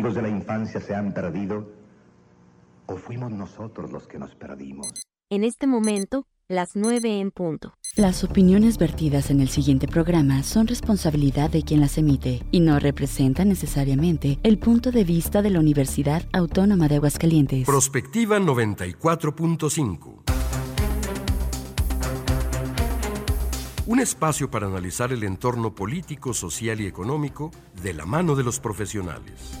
amigos de la infancia se han perdido o fuimos nosotros los que nos perdimos. En este momento, las 9 en punto. Las opiniones vertidas en el siguiente programa son responsabilidad de quien las emite y no representan necesariamente el punto de vista de la Universidad Autónoma de Aguascalientes. Prospectiva 94.5. Un espacio para analizar el entorno político, social y económico de la mano de los profesionales.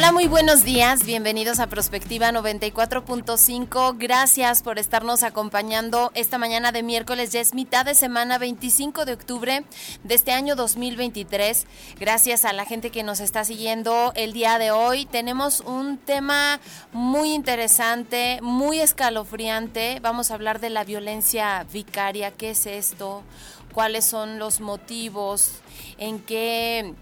Hola, muy buenos días. Bienvenidos a Prospectiva 94.5. Gracias por estarnos acompañando esta mañana de miércoles. Ya es mitad de semana, 25 de octubre de este año 2023. Gracias a la gente que nos está siguiendo el día de hoy. Tenemos un tema muy interesante, muy escalofriante. Vamos a hablar de la violencia vicaria. ¿Qué es esto? ¿Cuáles son los motivos? ¿En qué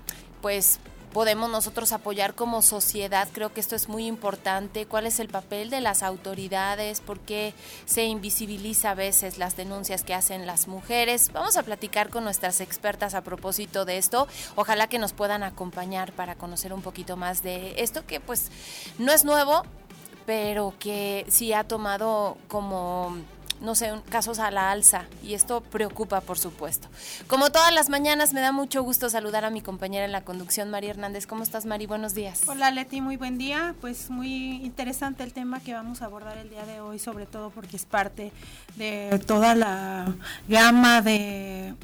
pues podemos nosotros apoyar como sociedad. Creo que esto es muy importante. ¿Cuál es el papel de las autoridades? ¿Por qué se invisibiliza a veces las denuncias que hacen las mujeres? Vamos a platicar con nuestras expertas a propósito de esto. Ojalá que nos puedan acompañar para conocer un poquito más de esto que pues no es nuevo, pero que sí ha tomado como no sé, casos a la alza y esto preocupa, por supuesto. Como todas las mañanas, me da mucho gusto saludar a mi compañera en la conducción, María Hernández. ¿Cómo estás, Mari? Buenos días. Hola, Leti, muy buen día. Pues muy interesante el tema que vamos a abordar el día de hoy, sobre todo porque es parte de toda la gama de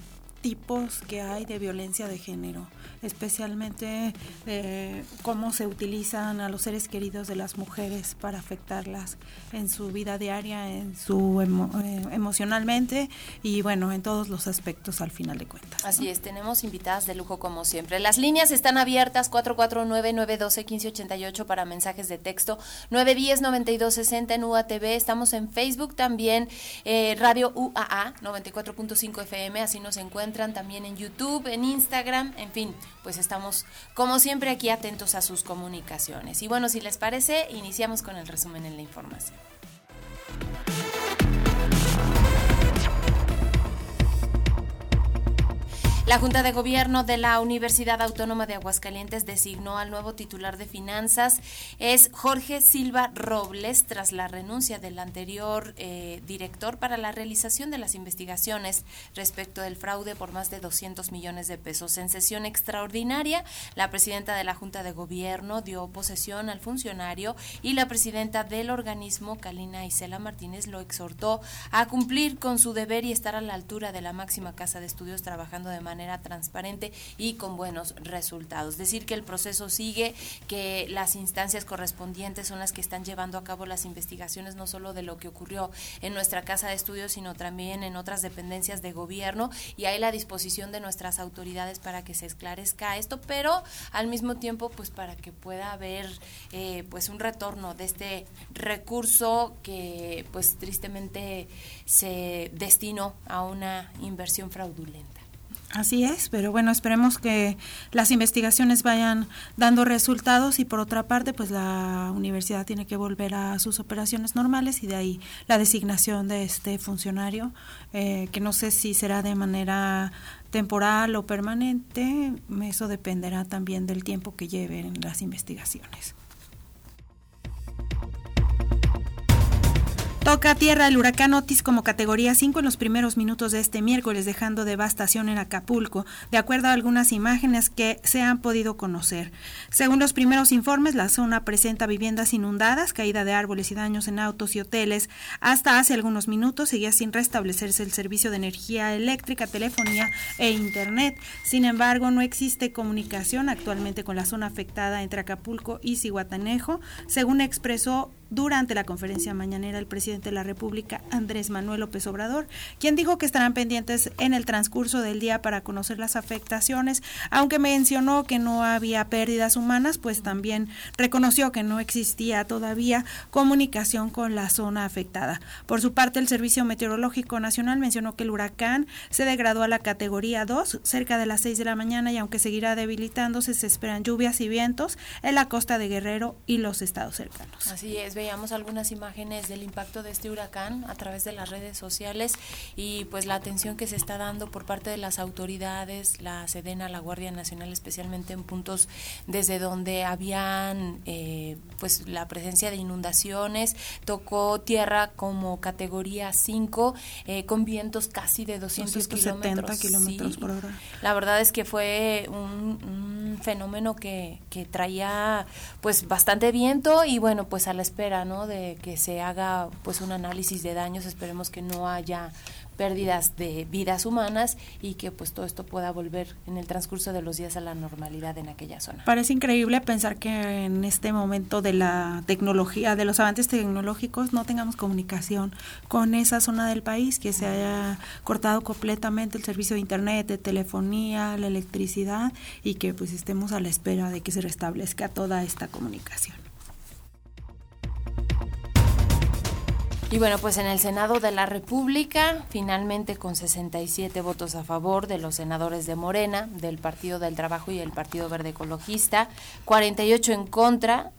tipos que hay de violencia de género especialmente eh, cómo se utilizan a los seres queridos de las mujeres para afectarlas en su vida diaria, en su eh, emocionalmente y bueno, en todos los aspectos al final de cuentas. Así es, tenemos invitadas de lujo como siempre. Las líneas están abiertas 449-912-1588 para mensajes de texto, 910-9260 en UATV, estamos en Facebook también, eh, Radio UAA 94.5 FM, así nos encuentran también en YouTube, en Instagram, en fin, pues estamos como siempre aquí atentos a sus comunicaciones. Y bueno, si les parece, iniciamos con el resumen en la información. La Junta de Gobierno de la Universidad Autónoma de Aguascalientes designó al nuevo titular de finanzas. Es Jorge Silva Robles, tras la renuncia del anterior eh, director para la realización de las investigaciones respecto del fraude por más de 200 millones de pesos. En sesión extraordinaria, la presidenta de la Junta de Gobierno dio posesión al funcionario y la presidenta del organismo, Kalina Isela Martínez, lo exhortó a cumplir con su deber y estar a la altura de la máxima casa de estudios trabajando de manera manera transparente y con buenos resultados. Decir que el proceso sigue, que las instancias correspondientes son las que están llevando a cabo las investigaciones no solo de lo que ocurrió en nuestra casa de estudios, sino también en otras dependencias de gobierno y hay la disposición de nuestras autoridades para que se esclarezca esto, pero al mismo tiempo pues para que pueda haber eh, pues un retorno de este recurso que pues tristemente se destinó a una inversión fraudulenta. Así es, pero bueno, esperemos que las investigaciones vayan dando resultados y por otra parte, pues la universidad tiene que volver a sus operaciones normales y de ahí la designación de este funcionario, eh, que no sé si será de manera temporal o permanente, eso dependerá también del tiempo que lleven las investigaciones. Toca tierra el huracán Otis como categoría 5 en los primeros minutos de este miércoles, dejando devastación en Acapulco, de acuerdo a algunas imágenes que se han podido conocer. Según los primeros informes, la zona presenta viviendas inundadas, caída de árboles y daños en autos y hoteles. Hasta hace algunos minutos seguía sin restablecerse el servicio de energía eléctrica, telefonía e internet. Sin embargo, no existe comunicación actualmente con la zona afectada entre Acapulco y Cihuatanejo, según expresó durante la conferencia mañanera el presidente de la República, Andrés Manuel López Obrador, quien dijo que estarán pendientes en el transcurso del día para conocer las afectaciones, aunque mencionó que no había pérdidas humanas, pues también reconoció que no existía todavía comunicación con la zona afectada. Por su parte, el Servicio Meteorológico Nacional mencionó que el huracán se degradó a la categoría 2 cerca de las 6 de la mañana y aunque seguirá debilitándose, se esperan lluvias y vientos en la costa de Guerrero y los estados cercanos. Así es, veíamos algunas imágenes del impacto de este huracán a través de las redes sociales y pues la atención que se está dando por parte de las autoridades, la Sedena, la Guardia Nacional, especialmente en puntos desde donde habían eh, pues la presencia de inundaciones, tocó tierra como categoría 5 eh, con vientos casi de 200 kilómetros, kilómetros por hora. La verdad es que fue un, fenómeno que, que traía pues bastante viento y bueno pues a la espera no de que se haga pues un análisis de daños esperemos que no haya pérdidas de vidas humanas y que pues todo esto pueda volver en el transcurso de los días a la normalidad en aquella zona. Parece increíble pensar que en este momento de la tecnología, de los avances tecnológicos, no tengamos comunicación con esa zona del país, que se haya cortado completamente el servicio de internet, de telefonía, la electricidad y que pues estemos a la espera de que se restablezca toda esta comunicación. Y bueno, pues en el Senado de la República, finalmente con 67 votos a favor de los senadores de Morena, del Partido del Trabajo y el Partido Verde Ecologista, 48 en contra,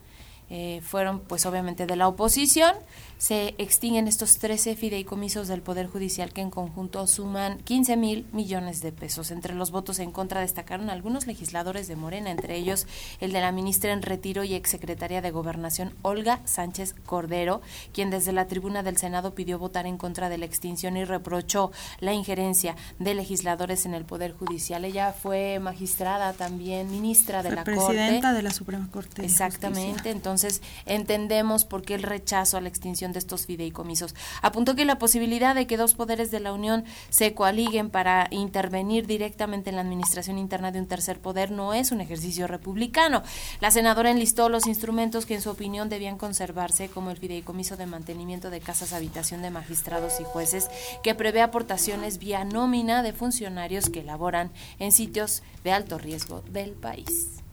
eh, fueron pues obviamente de la oposición se extinguen estos 13 fideicomisos del Poder Judicial que en conjunto suman 15 mil millones de pesos. Entre los votos en contra destacaron algunos legisladores de Morena, entre ellos el de la ministra en retiro y exsecretaria de Gobernación, Olga Sánchez Cordero, quien desde la tribuna del Senado pidió votar en contra de la extinción y reprochó la injerencia de legisladores en el Poder Judicial. Ella fue magistrada también, ministra de la Corte. Presidenta de la Suprema Corte. Exactamente, entonces entendemos por qué el rechazo a la extinción de estos fideicomisos. Apuntó que la posibilidad de que dos poderes de la Unión se coaliguen para intervenir directamente en la administración interna de un tercer poder no es un ejercicio republicano. La senadora enlistó los instrumentos que en su opinión debían conservarse, como el fideicomiso de mantenimiento de casas habitación de magistrados y jueces, que prevé aportaciones vía nómina de funcionarios que elaboran en sitios de alto riesgo del país.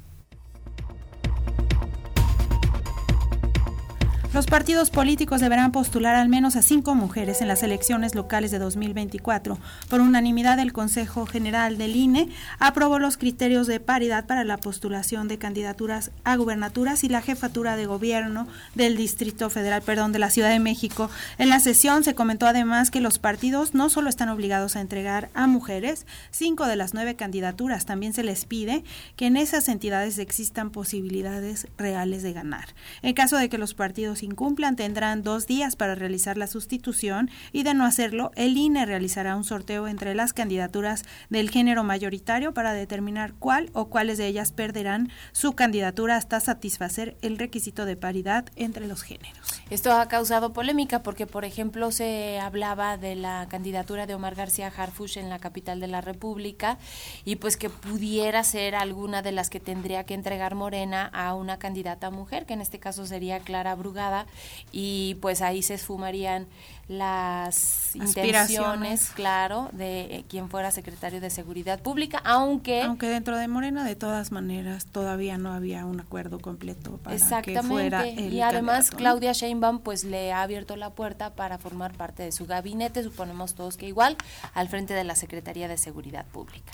Los partidos políticos deberán postular al menos a cinco mujeres en las elecciones locales de 2024. Por unanimidad, el Consejo General del INE aprobó los criterios de paridad para la postulación de candidaturas a gubernaturas y la jefatura de gobierno del Distrito Federal, perdón, de la Ciudad de México. En la sesión se comentó además que los partidos no solo están obligados a entregar a mujeres cinco de las nueve candidaturas, también se les pide que en esas entidades existan posibilidades reales de ganar. En caso de que los partidos incumplan tendrán dos días para realizar la sustitución y de no hacerlo, el INE realizará un sorteo entre las candidaturas del género mayoritario para determinar cuál o cuáles de ellas perderán su candidatura hasta satisfacer el requisito de paridad entre los géneros. Esto ha causado polémica porque, por ejemplo, se hablaba de la candidatura de Omar García Harfush en la capital de la República y pues que pudiera ser alguna de las que tendría que entregar Morena a una candidata mujer, que en este caso sería Clara Brugada y pues ahí se esfumarían las intenciones, claro, de quien fuera secretario de Seguridad Pública, aunque... Aunque dentro de Morena, de todas maneras, todavía no había un acuerdo completo para que fuera el Y además Claudia Sheinbaum pues le ha abierto la puerta para formar parte de su gabinete, suponemos todos que igual, al frente de la Secretaría de Seguridad Pública.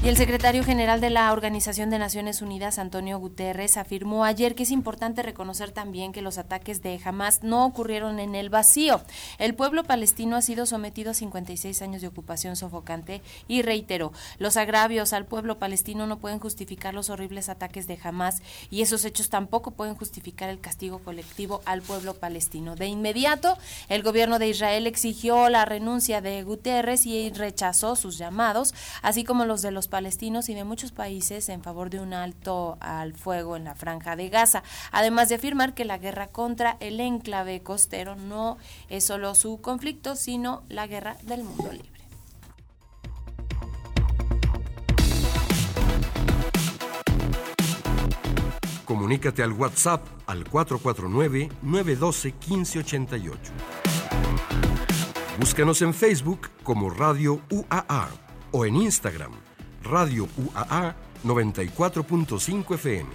Y el secretario general de la Organización de Naciones Unidas, Antonio Guterres, afirmó ayer que es importante reconocer también que los ataques de Hamas no ocurrieron en el vacío. El pueblo palestino ha sido sometido a 56 años de ocupación sofocante y reiteró, los agravios al pueblo palestino no pueden justificar los horribles ataques de Hamas y esos hechos tampoco pueden justificar el castigo colectivo al pueblo palestino. De inmediato, el gobierno de Israel exigió la renuncia de Guterres y rechazó sus llamados, así como los de los palestinos y de muchos países en favor de un alto al fuego en la franja de Gaza, además de afirmar que la guerra contra el enclave costero no es solo su conflicto, sino la guerra del mundo libre. Comunícate al WhatsApp al 449-912-1588. Búscanos en Facebook como Radio UAA o en Instagram, Radio UAA 94.5 FM.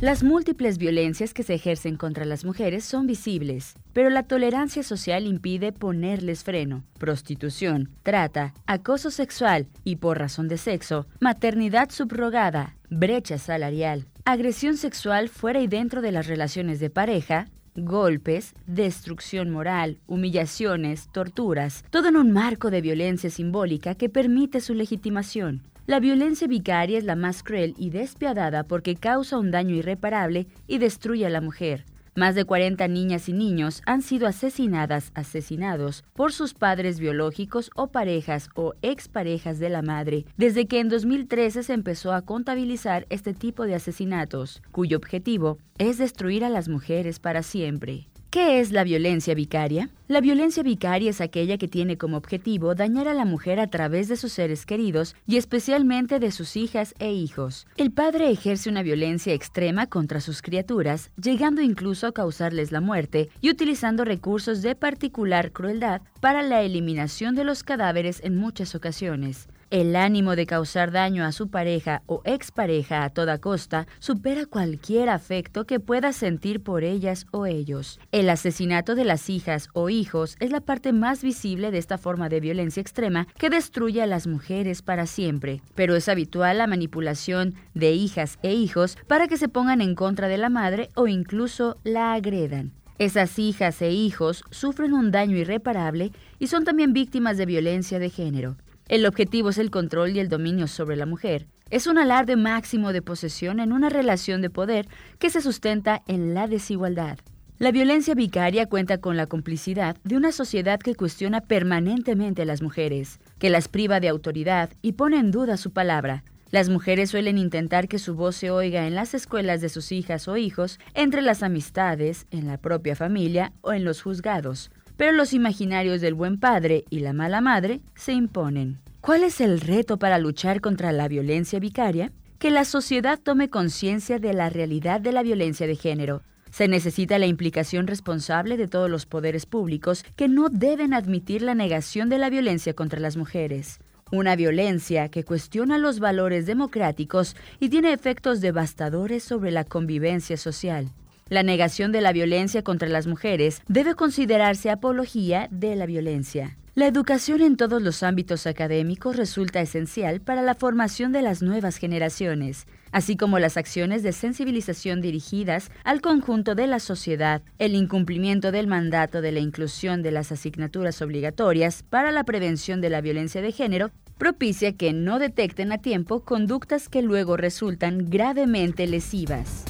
Las múltiples violencias que se ejercen contra las mujeres son visibles, pero la tolerancia social impide ponerles freno. Prostitución, trata, acoso sexual y por razón de sexo, maternidad subrogada, brecha salarial, agresión sexual fuera y dentro de las relaciones de pareja, golpes, destrucción moral, humillaciones, torturas, todo en un marco de violencia simbólica que permite su legitimación. La violencia vicaria es la más cruel y despiadada porque causa un daño irreparable y destruye a la mujer. Más de 40 niñas y niños han sido asesinadas, asesinados por sus padres biológicos o parejas o exparejas de la madre, desde que en 2013 se empezó a contabilizar este tipo de asesinatos, cuyo objetivo es destruir a las mujeres para siempre. ¿Qué es la violencia vicaria? La violencia vicaria es aquella que tiene como objetivo dañar a la mujer a través de sus seres queridos y especialmente de sus hijas e hijos. El padre ejerce una violencia extrema contra sus criaturas, llegando incluso a causarles la muerte y utilizando recursos de particular crueldad para la eliminación de los cadáveres en muchas ocasiones. El ánimo de causar daño a su pareja o expareja a toda costa supera cualquier afecto que pueda sentir por ellas o ellos. El asesinato de las hijas o hijos es la parte más visible de esta forma de violencia extrema que destruye a las mujeres para siempre, pero es habitual la manipulación de hijas e hijos para que se pongan en contra de la madre o incluso la agredan. Esas hijas e hijos sufren un daño irreparable y son también víctimas de violencia de género. El objetivo es el control y el dominio sobre la mujer. Es un alarde máximo de posesión en una relación de poder que se sustenta en la desigualdad. La violencia vicaria cuenta con la complicidad de una sociedad que cuestiona permanentemente a las mujeres, que las priva de autoridad y pone en duda su palabra. Las mujeres suelen intentar que su voz se oiga en las escuelas de sus hijas o hijos, entre las amistades, en la propia familia o en los juzgados pero los imaginarios del buen padre y la mala madre se imponen. ¿Cuál es el reto para luchar contra la violencia vicaria? Que la sociedad tome conciencia de la realidad de la violencia de género. Se necesita la implicación responsable de todos los poderes públicos que no deben admitir la negación de la violencia contra las mujeres. Una violencia que cuestiona los valores democráticos y tiene efectos devastadores sobre la convivencia social. La negación de la violencia contra las mujeres debe considerarse apología de la violencia. La educación en todos los ámbitos académicos resulta esencial para la formación de las nuevas generaciones, así como las acciones de sensibilización dirigidas al conjunto de la sociedad, el incumplimiento del mandato de la inclusión de las asignaturas obligatorias para la prevención de la violencia de género propicia que no detecten a tiempo conductas que luego resultan gravemente lesivas.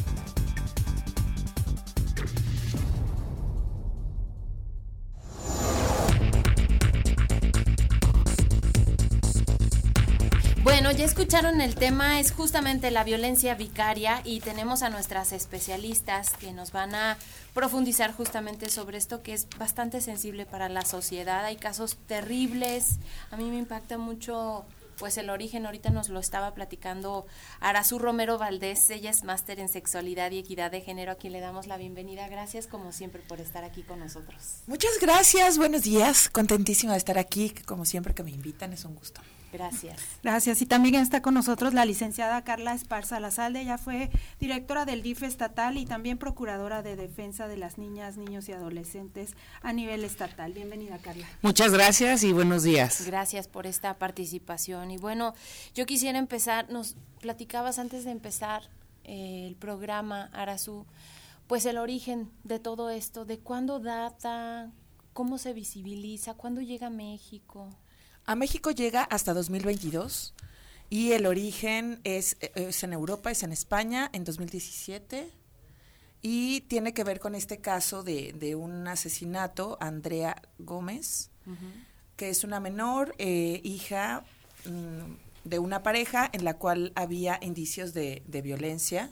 Ya escucharon el tema, es justamente la violencia vicaria y tenemos a nuestras especialistas que nos van a profundizar justamente sobre esto que es bastante sensible para la sociedad. Hay casos terribles, a mí me impacta mucho pues el origen, ahorita nos lo estaba platicando Arazú Romero Valdés, ella es máster en sexualidad y equidad de género, a quien le damos la bienvenida. Gracias como siempre por estar aquí con nosotros. Muchas gracias, buenos días, contentísima de estar aquí, como siempre que me invitan, es un gusto. Gracias. Gracias. Y también está con nosotros la licenciada Carla Esparza Lazalde. Ella fue directora del DIF estatal y también procuradora de defensa de las niñas, niños y adolescentes a nivel estatal. Bienvenida, Carla. Muchas gracias y buenos días. Gracias por esta participación. Y bueno, yo quisiera empezar, nos platicabas antes de empezar eh, el programa, Arazú, pues el origen de todo esto, de cuándo data, cómo se visibiliza, cuándo llega a México. A México llega hasta 2022 y el origen es, es, en Europa, es en España, en 2017. Y tiene que ver con este caso de, de un asesinato, Andrea Gómez, que es una menor, eh, hija mm, de una pareja en la cual había indicios de, de violencia.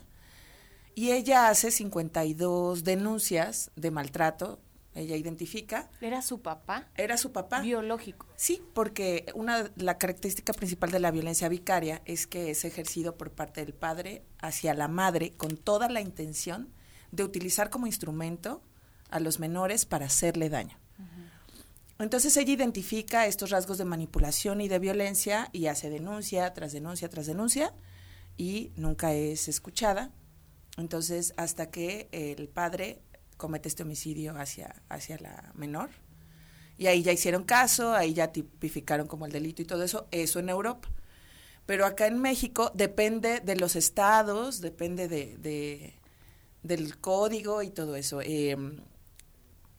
Y ella hace 52 denuncias de maltrato ella identifica. ¿Era su papá? Era su papá. Biológico. Sí, porque una la característica principal de la violencia vicaria es que es ejercido por parte del padre hacia la madre con toda la intención de utilizar como instrumento a los menores para hacerle daño. Entonces ella identifica estos rasgos de manipulación y de violencia y hace denuncia tras denuncia tras denuncia y nunca es escuchada. Entonces hasta que el padre comete este homicidio hacia, hacia la menor. Y ahí ya hicieron caso, ahí ya tipificaron como el delito y todo eso, eso en Europa. Pero acá en México depende de los estados, depende de, del código y todo eso. Em,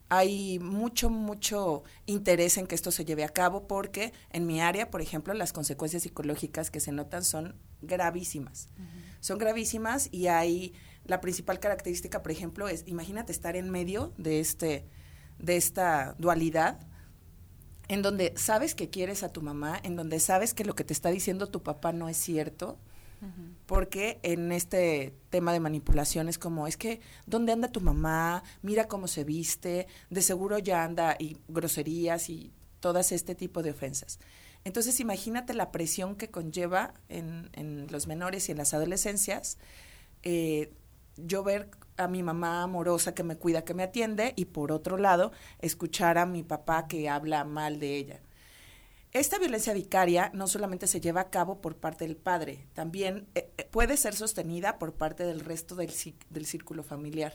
hay mucho, mucho interés en que esto se lleve a cabo porque en mi área, por ejemplo, las consecuencias psicológicas que se notan son gravísimas. Son gravísimas y hay la principal característica, por ejemplo, es imagínate estar en medio de este de esta dualidad en donde sabes que quieres a tu mamá, en donde sabes que lo que te está diciendo tu papá no es cierto, porque en este tema de manipulación es como, es que, ¿dónde anda tu mamá? Mira cómo se viste, de seguro ya anda y groserías y todas este tipo de ofensas. Entonces imagínate la presión que conlleva en, en los menores y en las adolescencias, eh, yo ver a mi mamá amorosa que me cuida, que me atiende, y por otro lado, escuchar a mi papá que habla mal de ella. Esta violencia vicaria no solamente se lleva a cabo por parte del padre, también eh, eh, puede ser sostenida por parte del resto del, del círculo familiar.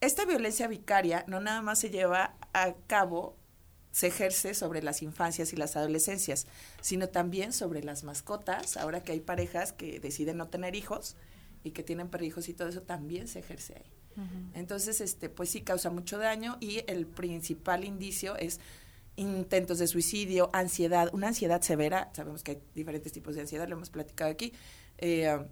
Esta violencia vicaria no nada más se lleva a cabo, se ejerce sobre las infancias y las adolescencias, sino también sobre las mascotas, ahora que hay parejas que deciden no tener hijos y que tienen perrijos y todo eso, también se ejerce ahí. Entonces, este, pues sí causa mucho daño y el principal indicio es intentos de suicidio, ansiedad, una ansiedad severa, sabemos que hay diferentes tipos de ansiedad, lo hemos platicado aquí, eh,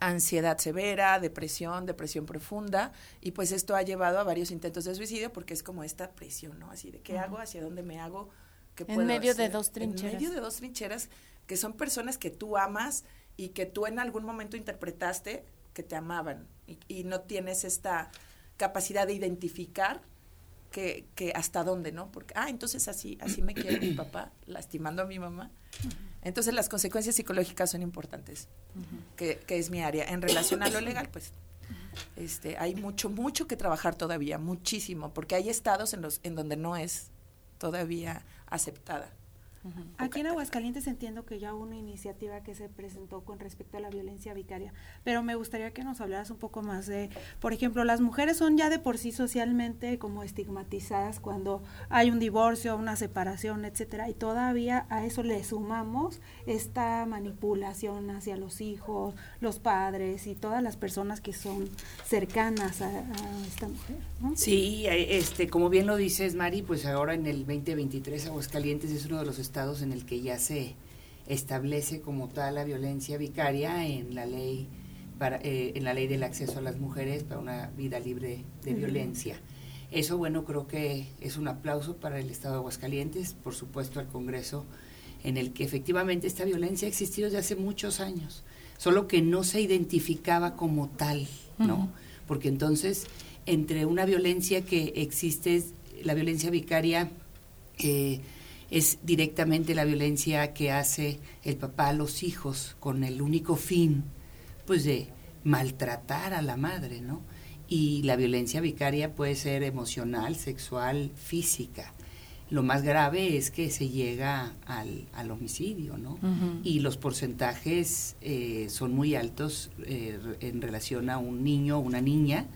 ansiedad severa, depresión, depresión profunda, y pues esto ha llevado a varios intentos de suicidio porque es como esta presión, ¿no? Así de qué hago, hacia dónde me hago, qué en medio de dos trincheras. En medio de dos trincheras que son personas que tú amas y que tú en algún momento interpretaste que te amaban y, y no tienes esta capacidad de identificar que, que hasta dónde, ¿no? Porque, ah, entonces así, así me quiere mi papá, lastimando a mi mamá. Entonces las consecuencias psicológicas son importantes, que, que, es mi área. En relación a lo legal, pues este, hay mucho, mucho que trabajar todavía, muchísimo, porque hay estados en, los, en donde no es todavía aceptada. Aquí en Aguascalientes entiendo que ya hubo una iniciativa que se presentó con respecto a la violencia vicaria, pero me gustaría que nos hablaras un poco más de, por ejemplo, las mujeres son ya de por sí socialmente como estigmatizadas cuando hay un divorcio, una separación, etcétera, y todavía a eso le sumamos esta manipulación hacia los hijos, los padres y todas las personas que son cercanas a, esta mujer. Sí, este, como bien lo dices, Mari, pues ahora en el 2023 Aguascalientes es uno de los estados en el que ya se establece como tal la violencia vicaria en la ley para, eh, en la ley del acceso a las mujeres para una vida libre de violencia. Eso, bueno, creo que es un aplauso para el Estado de Aguascalientes, por supuesto al Congreso, en el que efectivamente esta violencia ha existido desde hace muchos años, solo que no se identificaba como tal, ¿no? Porque entonces, entre una violencia que existe, la violencia vicaria, eh, es directamente la violencia que hace el papá a los hijos con el único fin, pues de maltratar a la madre, ¿no? Y la violencia vicaria puede ser emocional, sexual, física. Lo más grave es que se llega al, al homicidio, ¿no? Y los porcentajes eh, son muy altos eh, en relación a un niño o una niña,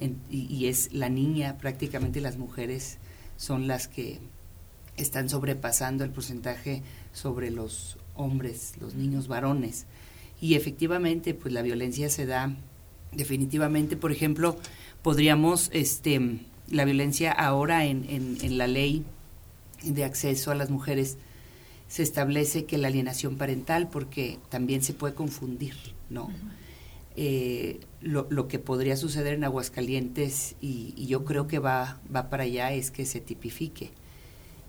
y, y es la niña, prácticamente las mujeres son las que están sobrepasando el porcentaje sobre los hombres, los niños varones. Y efectivamente, pues la violencia se da definitivamente, por ejemplo, podríamos, este, la violencia ahora en, en, la ley de acceso a las mujeres se establece que la alienación parental, porque también se puede confundir, ¿no? Eh, lo, lo, que podría suceder en Aguascalientes, y, yo creo que va, va para allá, es que se tipifique.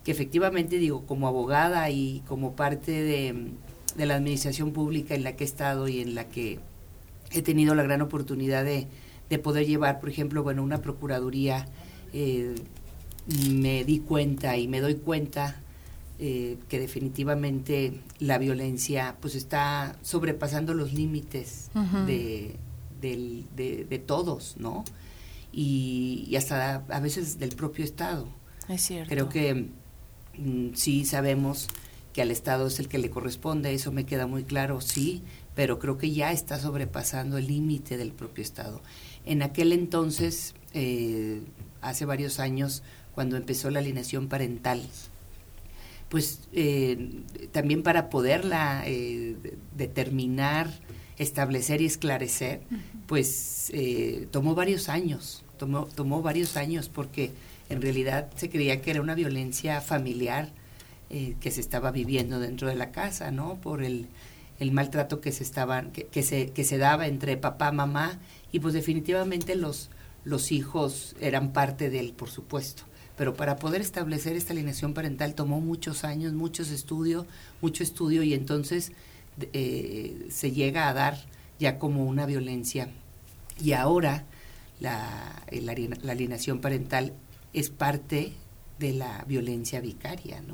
Que efectivamente digo, como abogada y como parte de, la administración pública en la que he estado y en la que he tenido la gran oportunidad de, poder llevar, por ejemplo, bueno, una procuraduría eh, me di cuenta y me doy cuenta eh, que definitivamente la violencia pues está sobrepasando los límites de, de, todos, ¿no? Y, hasta a veces del propio Estado. Es cierto. Creo que mm, sí sabemos que al Estado es el que le corresponde, eso me queda muy claro, sí, pero creo que ya está sobrepasando el límite del propio Estado. En aquel entonces, eh, hace varios años, cuando empezó la alineación parental, pues eh, también para poderla eh, determinar, establecer y esclarecer, pues tomó varios años, tomó, tomó varios años porque en realidad se creía que era una violencia familiar que se estaba viviendo dentro de la casa, ¿no? Por el, el maltrato que se, estaban, que, se, que se daba entre papá, mamá, y pues definitivamente los, los hijos eran parte de él, por supuesto. Pero para poder establecer esta alineación parental tomó muchos años, muchos estudios, mucho estudio y entonces eh, se llega a dar ya como una violencia. Y ahora la, la, alienación parental es parte de la violencia vicaria, ¿no?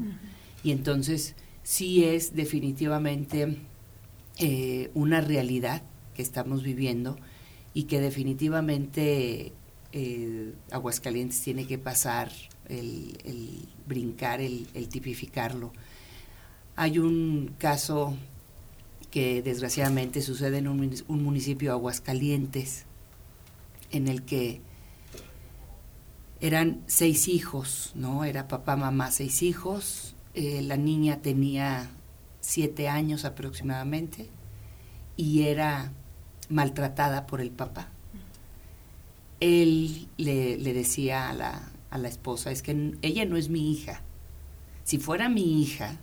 Y entonces sí es definitivamente eh, una realidad que estamos viviendo y que definitivamente eh, Aguascalientes tiene que pasar el, brincar, el, tipificarlo. Hay un caso que desgraciadamente sucede en un, municipio Aguascalientes, en el que eran seis hijos, ¿no? Era papá, mamá, seis hijos. Eh, la niña tenía siete años aproximadamente y era maltratada por el papá. Él le, decía a la, a la esposa, es que ella no es mi hija. Si fuera mi hija,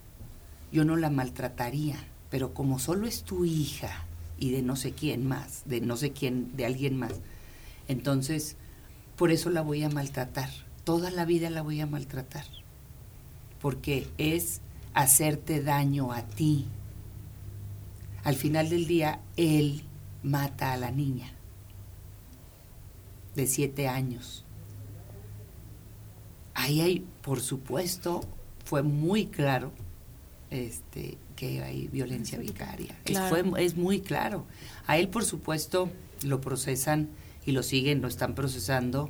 yo no la maltrataría, pero como solo es tu hija y de no sé quién más, de no sé quién, de alguien más, entonces por eso la voy a maltratar. Toda la vida la voy a maltratar. Porque es hacerte daño a ti. Al final del día, él mata a la niña de siete años. Ahí hay, por supuesto, fue muy claro este, que hay violencia vicaria. Es, es muy claro. A él, por supuesto, lo procesan y lo siguen, lo están procesando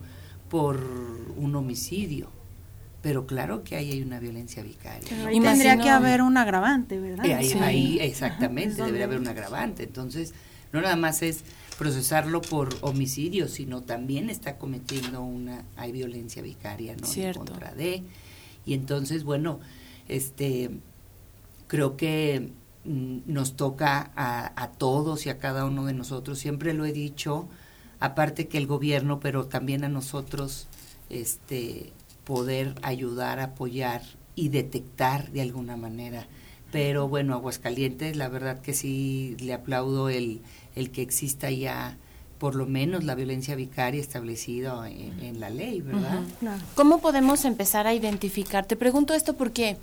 por un homicidio pero claro que ahí hay una violencia vicaria. y tendría que haber un agravante, ¿verdad? Eh, ahí, exactamente, debería haber un agravante. Entonces, no nada más es procesarlo por homicidio, sino también está cometiendo una, hay violencia vicaria, ¿no? En contra de. Y entonces, bueno, este, creo que mm, nos toca a, a todos y a cada uno de nosotros, siempre lo he dicho, aparte que el gobierno, pero también a nosotros, este, poder ayudar, apoyar y detectar de alguna manera. Pero bueno, Aguascalientes, la verdad que sí le aplaudo el, el que exista ya por lo menos la violencia vicaria establecida en, la ley, ¿verdad? ¿Cómo podemos empezar a identificar? Te pregunto esto porque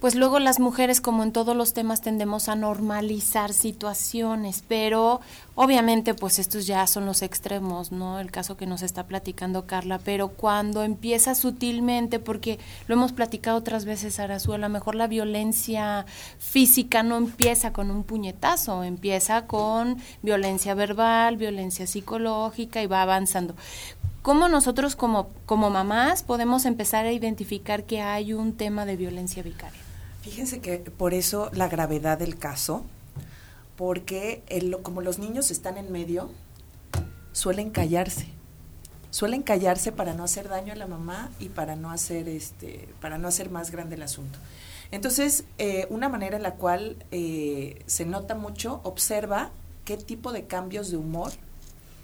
pues luego las mujeres, como en todos los temas, tendemos a normalizar situaciones, pero obviamente pues estos ya son los extremos, ¿no? El caso que nos está platicando Carla, pero cuando empieza sutilmente, porque lo hemos platicado otras veces, Arazu, a lo mejor la violencia física no empieza con un puñetazo, empieza con violencia verbal, violencia psicológica y va avanzando. ¿Cómo nosotros como, como mamás podemos empezar a identificar que hay un tema de violencia vicaria? Fíjense que por eso la gravedad del caso, porque como los niños están en medio, suelen callarse. Suelen callarse para no hacer daño a la mamá y para no hacer este, para no hacer más grande el asunto. Entonces, eh, una manera en la cual eh, se nota mucho, observa qué tipo de cambios de humor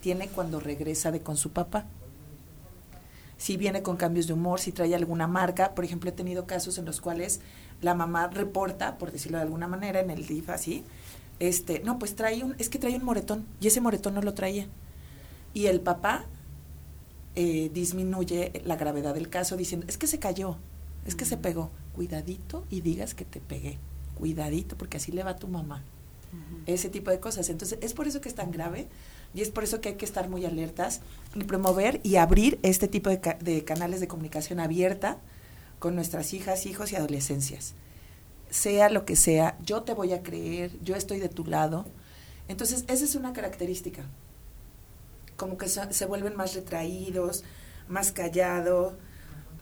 tiene cuando regresa de con su papá. Si viene con cambios de humor, si trae alguna marca. Por ejemplo, he tenido casos en los cuales la mamá reporta, por decirlo de alguna manera, en el DIF así, este, no, pues trae un, es que trae un moretón, y ese moretón no lo traía. Y el papá eh, disminuye la gravedad del caso diciendo, es que se cayó, es que se pegó. Cuidadito y digas que te pegué. Cuidadito, porque así le va a tu mamá. Ese tipo de cosas. Entonces, es por eso que es tan grave, Y es por eso que hay que estar muy alertas y promover y abrir este tipo de, de canales de comunicación abierta con nuestras hijas, hijos y adolescencias. Sea lo que sea, yo te voy a creer, yo estoy de tu lado. Entonces, esa es una característica. Como que se vuelven más retraídos, más callados.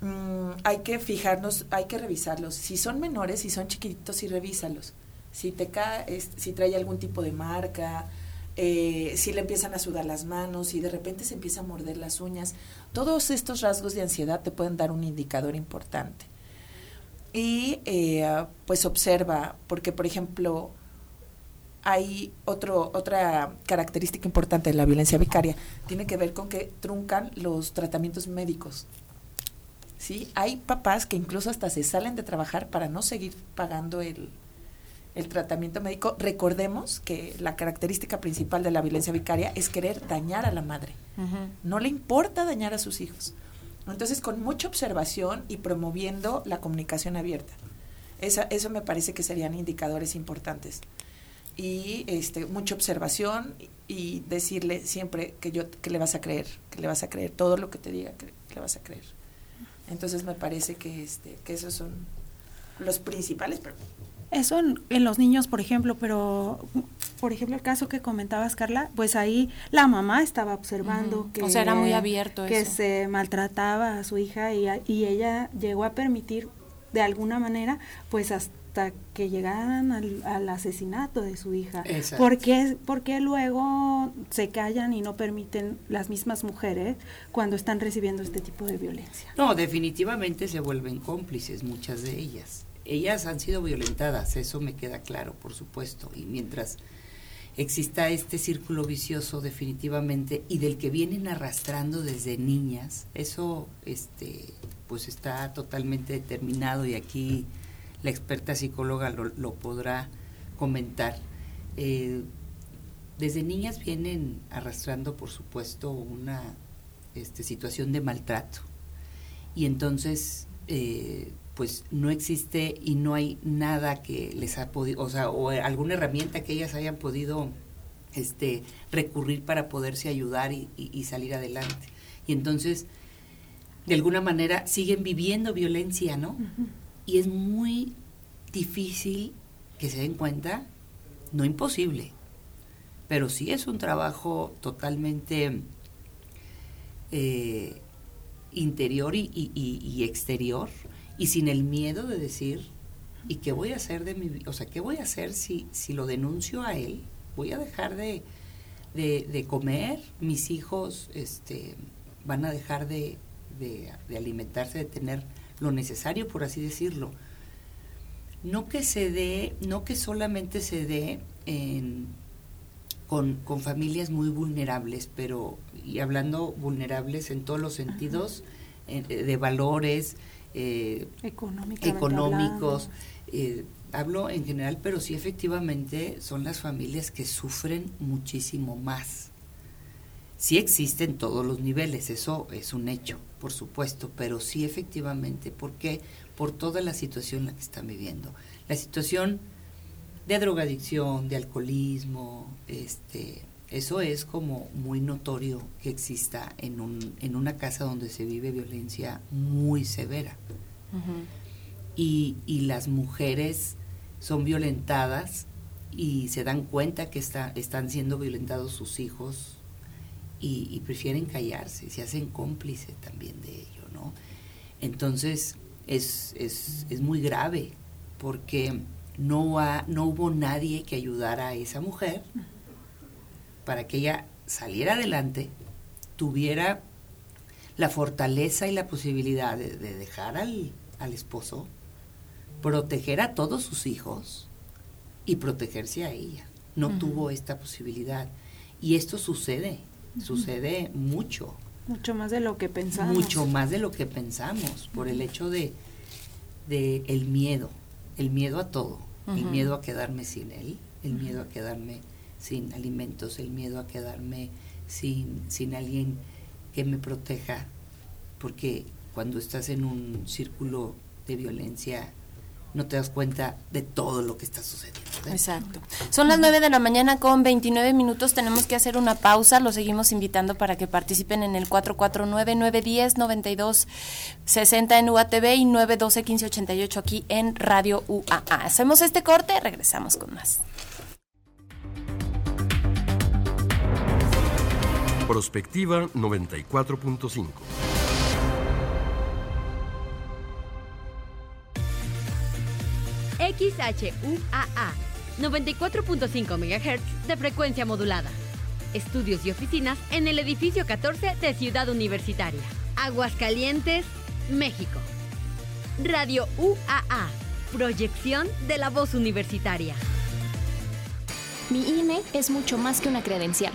Mm, hay que fijarnos, hay que revisarlos. Si son menores, si son chiquititos, sí revísalos. Si te cae, si trae algún tipo de marca, eh, si le empiezan a sudar las manos, si de repente se empieza a morder las uñas. Todos estos rasgos de ansiedad te pueden dar un indicador importante. Y eh, pues observa, porque por ejemplo, hay otro, otra característica importante de la violencia vicaria, tiene que ver con que truncan los tratamientos médicos. ¿Sí? Hay papás que incluso hasta se salen de trabajar para no seguir pagando el, el tratamiento médico, recordemos que la característica principal de la violencia vicaria es querer dañar a la madre. No le importa dañar a sus hijos. Entonces, con mucha observación y promoviendo la comunicación abierta. Esa, eso me parece que serían indicadores importantes. Y este, mucha observación y decirle siempre que yo que le vas a creer, que le vas a creer todo lo que te diga, que, que le vas a creer. Entonces me parece que este que esos son los principales eso en, los niños, por ejemplo, pero por ejemplo el caso que comentabas, Carla, pues ahí la mamá estaba observando que, o sea, era muy abierto que se maltrataba a su hija y, y ella llegó a permitir de alguna manera, pues hasta que llegaran al, asesinato de su hija. ¿Por qué, porque luego se callan y no permiten las mismas mujeres cuando están recibiendo este tipo de violencia? No, definitivamente se vuelven cómplices muchas de ellas ellas han sido violentadas, eso me queda claro, por supuesto, y mientras exista este círculo vicioso definitivamente y del que vienen arrastrando desde niñas, eso este pues está totalmente determinado y aquí la experta psicóloga lo, podrá comentar. Eh, desde niñas vienen arrastrando, por supuesto, una este, situación de maltrato. Y entonces eh, pues no existe y no hay nada que les ha podido, o sea, o alguna herramienta que ellas hayan podido este, recurrir para poderse ayudar y, salir adelante. Y entonces, de alguna manera, siguen viviendo violencia, ¿no? Y es muy difícil que se den cuenta, no imposible, pero sí es un trabajo totalmente eh, interior y exterior y sin el miedo de decir, ¿y qué voy a hacer de mi vida? O sea, ¿qué voy a hacer si, si lo denuncio a él? ¿Voy a dejar de, de, comer? ¿Mis hijos este, van a dejar de, de, alimentarse, de tener lo necesario, por así decirlo? No que se dé, no que solamente se dé en, con, con, familias muy vulnerables, pero, y hablando vulnerables en todos los sentidos, de valores, eh, económicos. Eh, hablo en general, pero sí efectivamente son las familias que sufren muchísimo más. Sí existen todos los niveles, eso es un hecho, por supuesto, pero sí efectivamente, ¿por qué? Por toda la situación en la que están viviendo. La situación de drogadicción, de alcoholismo, este, eso es como muy notorio que exista en, un, en una casa donde se vive violencia muy severa. y, y, las mujeres son violentadas y se dan cuenta que está, están siendo violentados sus hijos y, prefieren callarse, se hacen cómplices también de ello, ¿no? Entonces es, es, es muy grave porque no, ha, no hubo nadie que ayudara a esa mujer para que ella saliera adelante, tuviera la fortaleza y la posibilidad de, dejar al, esposo, proteger a todos sus hijos y protegerse a ella. No tuvo esta posibilidad. Y esto sucede, sucede mucho. Mucho más de lo que pensamos. Mucho más de lo que pensamos, por el hecho de, de el miedo, el miedo a todo, el miedo a quedarme sin él, el miedo a quedarme sin alimentos, el miedo a quedarme sin, sin alguien que me proteja, porque cuando estás en un círculo de violencia no te das cuenta de todo lo que está sucediendo. ¿eh? Exacto. Son las 9 de la mañana con 29 minutos. Tenemos que hacer una pausa. Los seguimos invitando para que participen en el 449-910-9260 en UATV y 912-1588 aquí en Radio UAA. Hacemos este corte, regresamos con más. Prospectiva 94.5. XHUAA 94.5 MHz de frecuencia modulada. Estudios y oficinas en el edificio 14 de Ciudad Universitaria. Aguascalientes, México. Radio UAA. Proyección de la voz universitaria. Mi INE es mucho más que una credencial.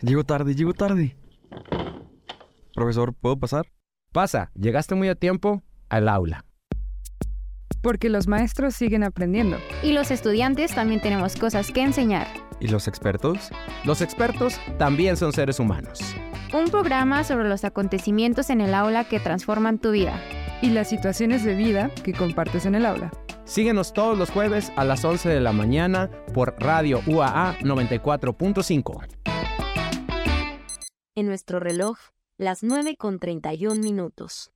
Llego tarde, llego tarde. Profesor, ¿puedo pasar? Pasa, llegaste muy a tiempo al aula. Porque los maestros siguen aprendiendo. Y los estudiantes también tenemos cosas que enseñar. ¿Y los expertos? Los expertos también son seres humanos. Un programa sobre los acontecimientos en el aula que transforman tu vida. Y las situaciones de vida que compartes en el aula. Síguenos todos los jueves a las 11 de la mañana por Radio UAA 94.5. En nuestro reloj, las 9 con 31 minutos.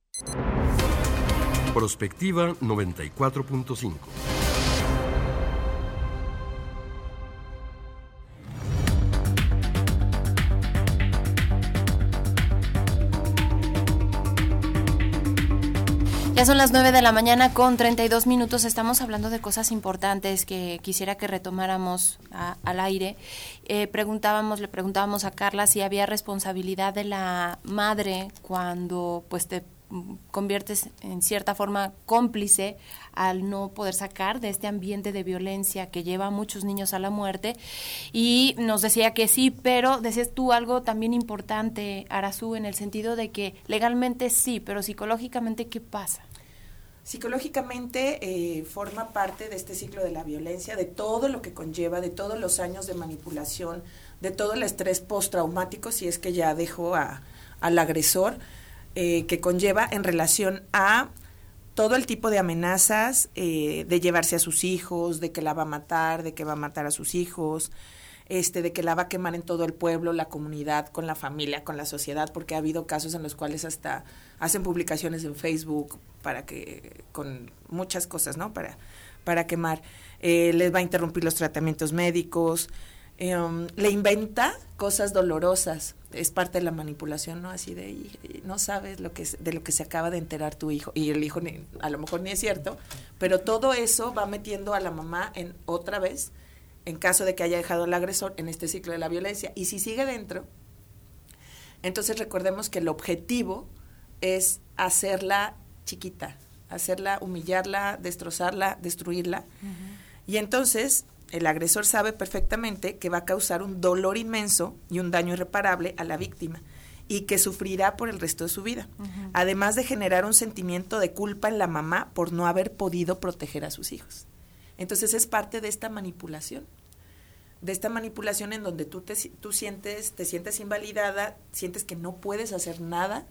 Prospectiva 94.5. Ya son las 9 de la mañana con 32 minutos. Estamos hablando de cosas importantes que quisiera que retomáramos al aire. Eh, preguntábamos, le preguntábamos a Carla si había responsabilidad de la madre cuando pues te conviertes en cierta forma cómplice al no poder sacar de este ambiente de violencia que lleva a muchos niños a la muerte. Y nos decía que sí, pero decías tú algo también importante, Arazú, en el sentido de que legalmente sí, pero psicológicamente, ¿qué pasa? Psicológicamente eh, forma parte de este ciclo de la violencia, de todo lo que conlleva, de todos los años de manipulación, de todo el estrés postraumático, si es que ya dejó a, al agresor, eh, que conlleva en relación a todo el tipo de amenazas eh, de llevarse a sus hijos, de que la va a matar, de que va a matar a sus hijos, este, de que la va a quemar en todo el pueblo, la comunidad, con la familia, con la sociedad, porque ha habido casos en los cuales hasta hacen publicaciones en Facebook para que, con muchas cosas, ¿no? Para, para quemar. Eh, les va a interrumpir los tratamientos médicos, um, le inventa cosas dolorosas, es parte de la manipulación, ¿no? Así de, "Y- y no sabes lo que de lo que se acaba de enterar tu hijo, y el hijo ni- a lo mejor ni es cierto, pero todo eso va metiendo a la mamá en otra vez, en caso de que haya dejado al agresor en este ciclo de la violencia, y si sigue dentro, entonces recordemos que el objetivo es hacerla chiquita, hacerla, humillarla, destrozarla, destruirla. Y entonces el agresor sabe perfectamente que va a causar un dolor inmenso y un daño irreparable a la víctima y que sufrirá por el resto de su vida. Además de generar un sentimiento de culpa en la mamá por no haber podido proteger a sus hijos. Entonces es parte de esta manipulación. De esta manipulación en donde tú te, tú sientes, te sientes invalidada, sientes que no puedes hacer nada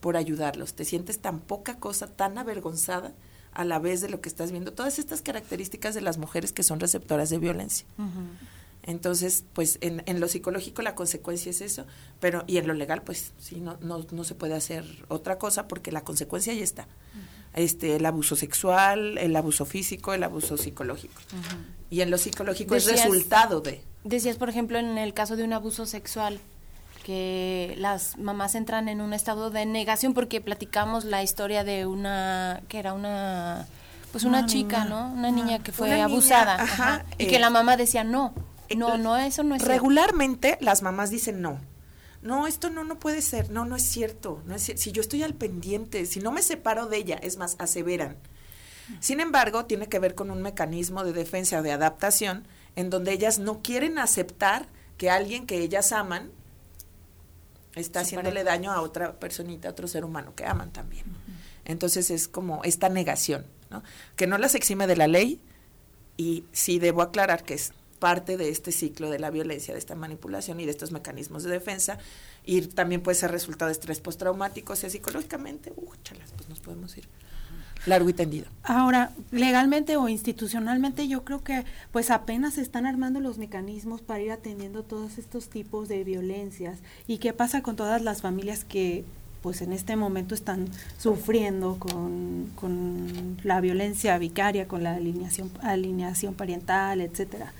por ayudarlos, te sientes tan poca cosa, tan avergonzada a la vez de lo que estás viendo, todas estas características de las mujeres que son receptoras de violencia. Entonces, pues en, en lo psicológico la consecuencia es eso, pero y en lo legal, pues sí, no, no, no se puede hacer otra cosa porque la consecuencia ya está. Este, el abuso sexual, el abuso físico, el abuso psicológico. Y en lo psicológico es resultado de... Decías, por ejemplo, en el caso de un abuso sexual, que las mamás entran en un estado de negación porque platicamos la historia de una, que era una, pues una, chica, ¿no? Una niña que fue abusada. ajá, y que la eh, mamá decía, no, no, no, eso no es Regularmente las mamás dicen no. No, esto no, no puede ser. No, no es cierto. No es Si yo estoy al pendiente, si no me separo de ella, es más, aseveran. Sin embargo, tiene que ver con un mecanismo de defensa o de adaptación en donde ellas no quieren aceptar que alguien que ellas aman está haciéndole daño a otra personita, a otro ser humano que aman también. Entonces es como esta negación, ¿no? Que no las exime de la ley y sí debo aclarar que es parte de este ciclo de la violencia, de esta manipulación y de estos mecanismos de defensa. Y también puede ser resultado de estrés postraumático, o sea, psicológicamente, uh, chalas, pues nos podemos ir largo y tendido. Ahora, legalmente o institucionalmente, yo creo que pues apenas se están armando los mecanismos para ir atendiendo todos estos tipos de violencias. ¿Y qué pasa con todas las familias que pues en este momento están sufriendo con, con la violencia vicaria, con la alineación, alineación parental, etcétera?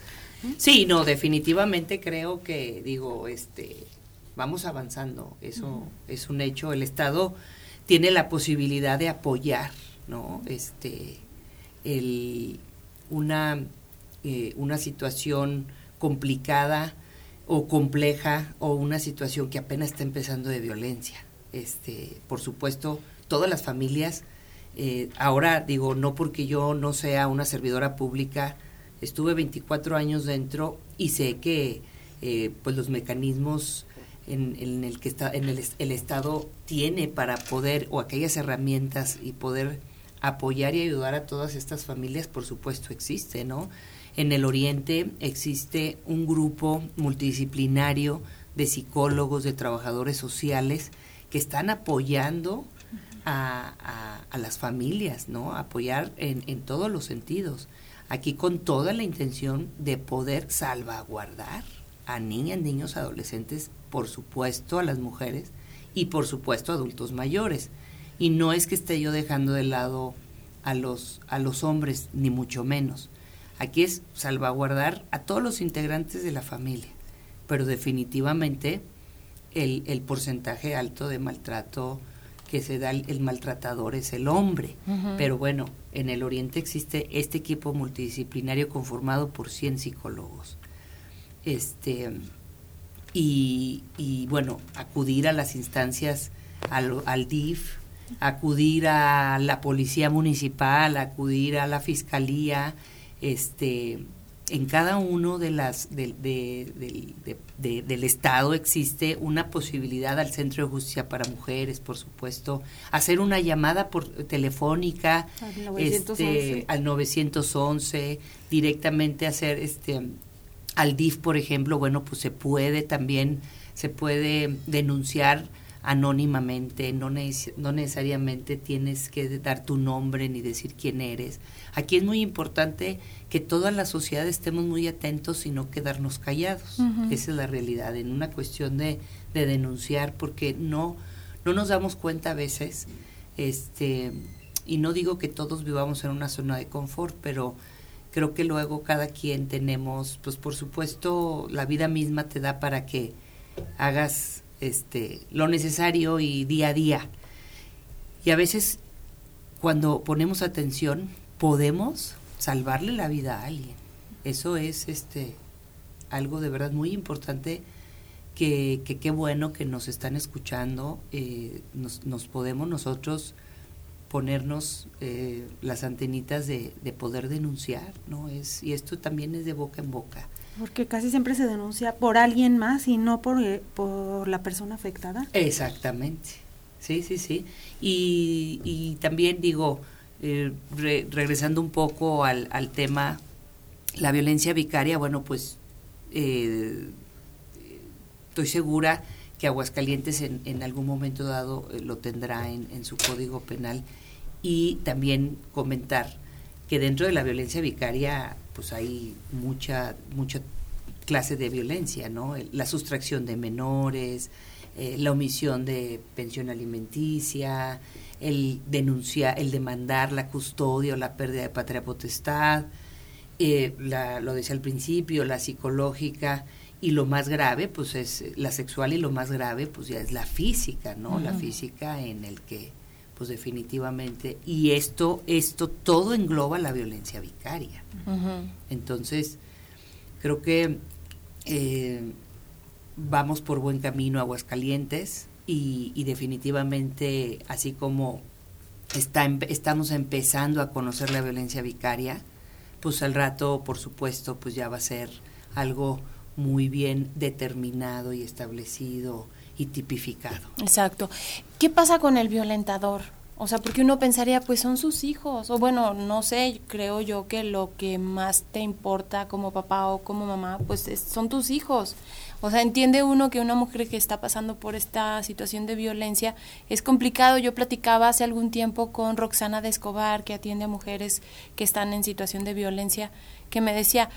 Sí, no, definitivamente creo que, digo, este, vamos avanzando, eso es un hecho. El Estado tiene la posibilidad de apoyar, ¿no? Este, el, una, eh, una situación complicada o compleja o una situación que apenas está empezando de violencia. Este, por supuesto, todas las familias, eh, ahora digo, no porque yo no sea una servidora pública, estuve 24 años dentro y sé que eh, pues los mecanismos en, el que está en el, el, estado tiene para poder o aquellas herramientas y poder apoyar y ayudar a todas estas familias por supuesto existe no en el oriente existe un grupo multidisciplinario de psicólogos de trabajadores sociales que están apoyando a, a, las familias no apoyar en, en todos los sentidos aquí con toda la intención de poder salvaguardar a niñas, niños, adolescentes, por supuesto a las mujeres y por supuesto a adultos mayores. Y no es que esté yo dejando de lado a los, a los hombres, ni mucho menos. Aquí es salvaguardar a todos los integrantes de la familia, pero definitivamente el, el porcentaje alto de maltrato que se da el, maltratador es el hombre. Pero bueno, en el Oriente existe este equipo multidisciplinario conformado por 100 psicólogos. Este, y, y bueno, acudir a las instancias, al, al DIF, acudir a la policía municipal, acudir a la fiscalía, este, en cada uno de las de, del estado existe una posibilidad al centro de justicia para mujeres por supuesto hacer una llamada por telefónica al 911, este, al 911 directamente hacer este al DIF por ejemplo bueno pues se puede también se puede denunciar anónimamente, no, no necesariamente tienes que dar tu nombre ni decir quién eres. Aquí es muy importante que toda la sociedad estemos muy atentos y no quedarnos callados. Esa es la realidad, en una cuestión de, de, denunciar, porque no, no nos damos cuenta a veces, este, y no digo que todos vivamos en una zona de confort, pero creo que luego cada quien tenemos, pues por supuesto, la vida misma te da para que hagas este, lo necesario y día a día. Y a veces cuando ponemos atención podemos salvarle la vida a alguien. Eso es este algo de verdad muy importante que qué bueno que nos están escuchando, eh, nos, nos, podemos nosotros ponernos eh, las antenitas de, de, poder denunciar, ¿no? Es, y esto también es de boca en boca. Porque casi siempre se denuncia por alguien más y no por, eh, por la persona afectada. Exactamente, sí, sí, sí. Y, y también digo, eh, regresando un poco al, al, tema, la violencia vicaria, bueno, pues eh, estoy segura que Aguascalientes en, en algún momento dado lo tendrá en, en su código penal y también comentar que dentro de la violencia vicaria pues hay mucha, mucha clase de violencia, ¿no? La sustracción de menores, eh, la omisión de pensión alimenticia, el denunciar, el demandar la custodia o la pérdida de patria potestad, eh, la, lo decía al principio, la psicológica y lo más grave, pues es la sexual y lo más grave, pues ya es la física, ¿no? La física en el que, pues definitivamente, y esto, esto todo engloba la violencia vicaria. Entonces, creo que eh, vamos por buen camino Aguascalientes y, y definitivamente, así como está, estamos empezando a conocer la violencia vicaria, pues al rato, por supuesto, pues ya va a ser algo muy bien determinado y establecido y tipificado. Exacto. ¿Qué pasa con el violentador? O sea, porque uno pensaría, pues son sus hijos. O bueno, no sé, creo yo que lo que más te importa como papá o como mamá, pues son tus hijos. O sea, entiende uno que una mujer que está pasando por esta situación de violencia es complicado. Yo platicaba hace algún tiempo con Roxana de Escobar, que atiende a mujeres que están en situación de violencia, que me decía,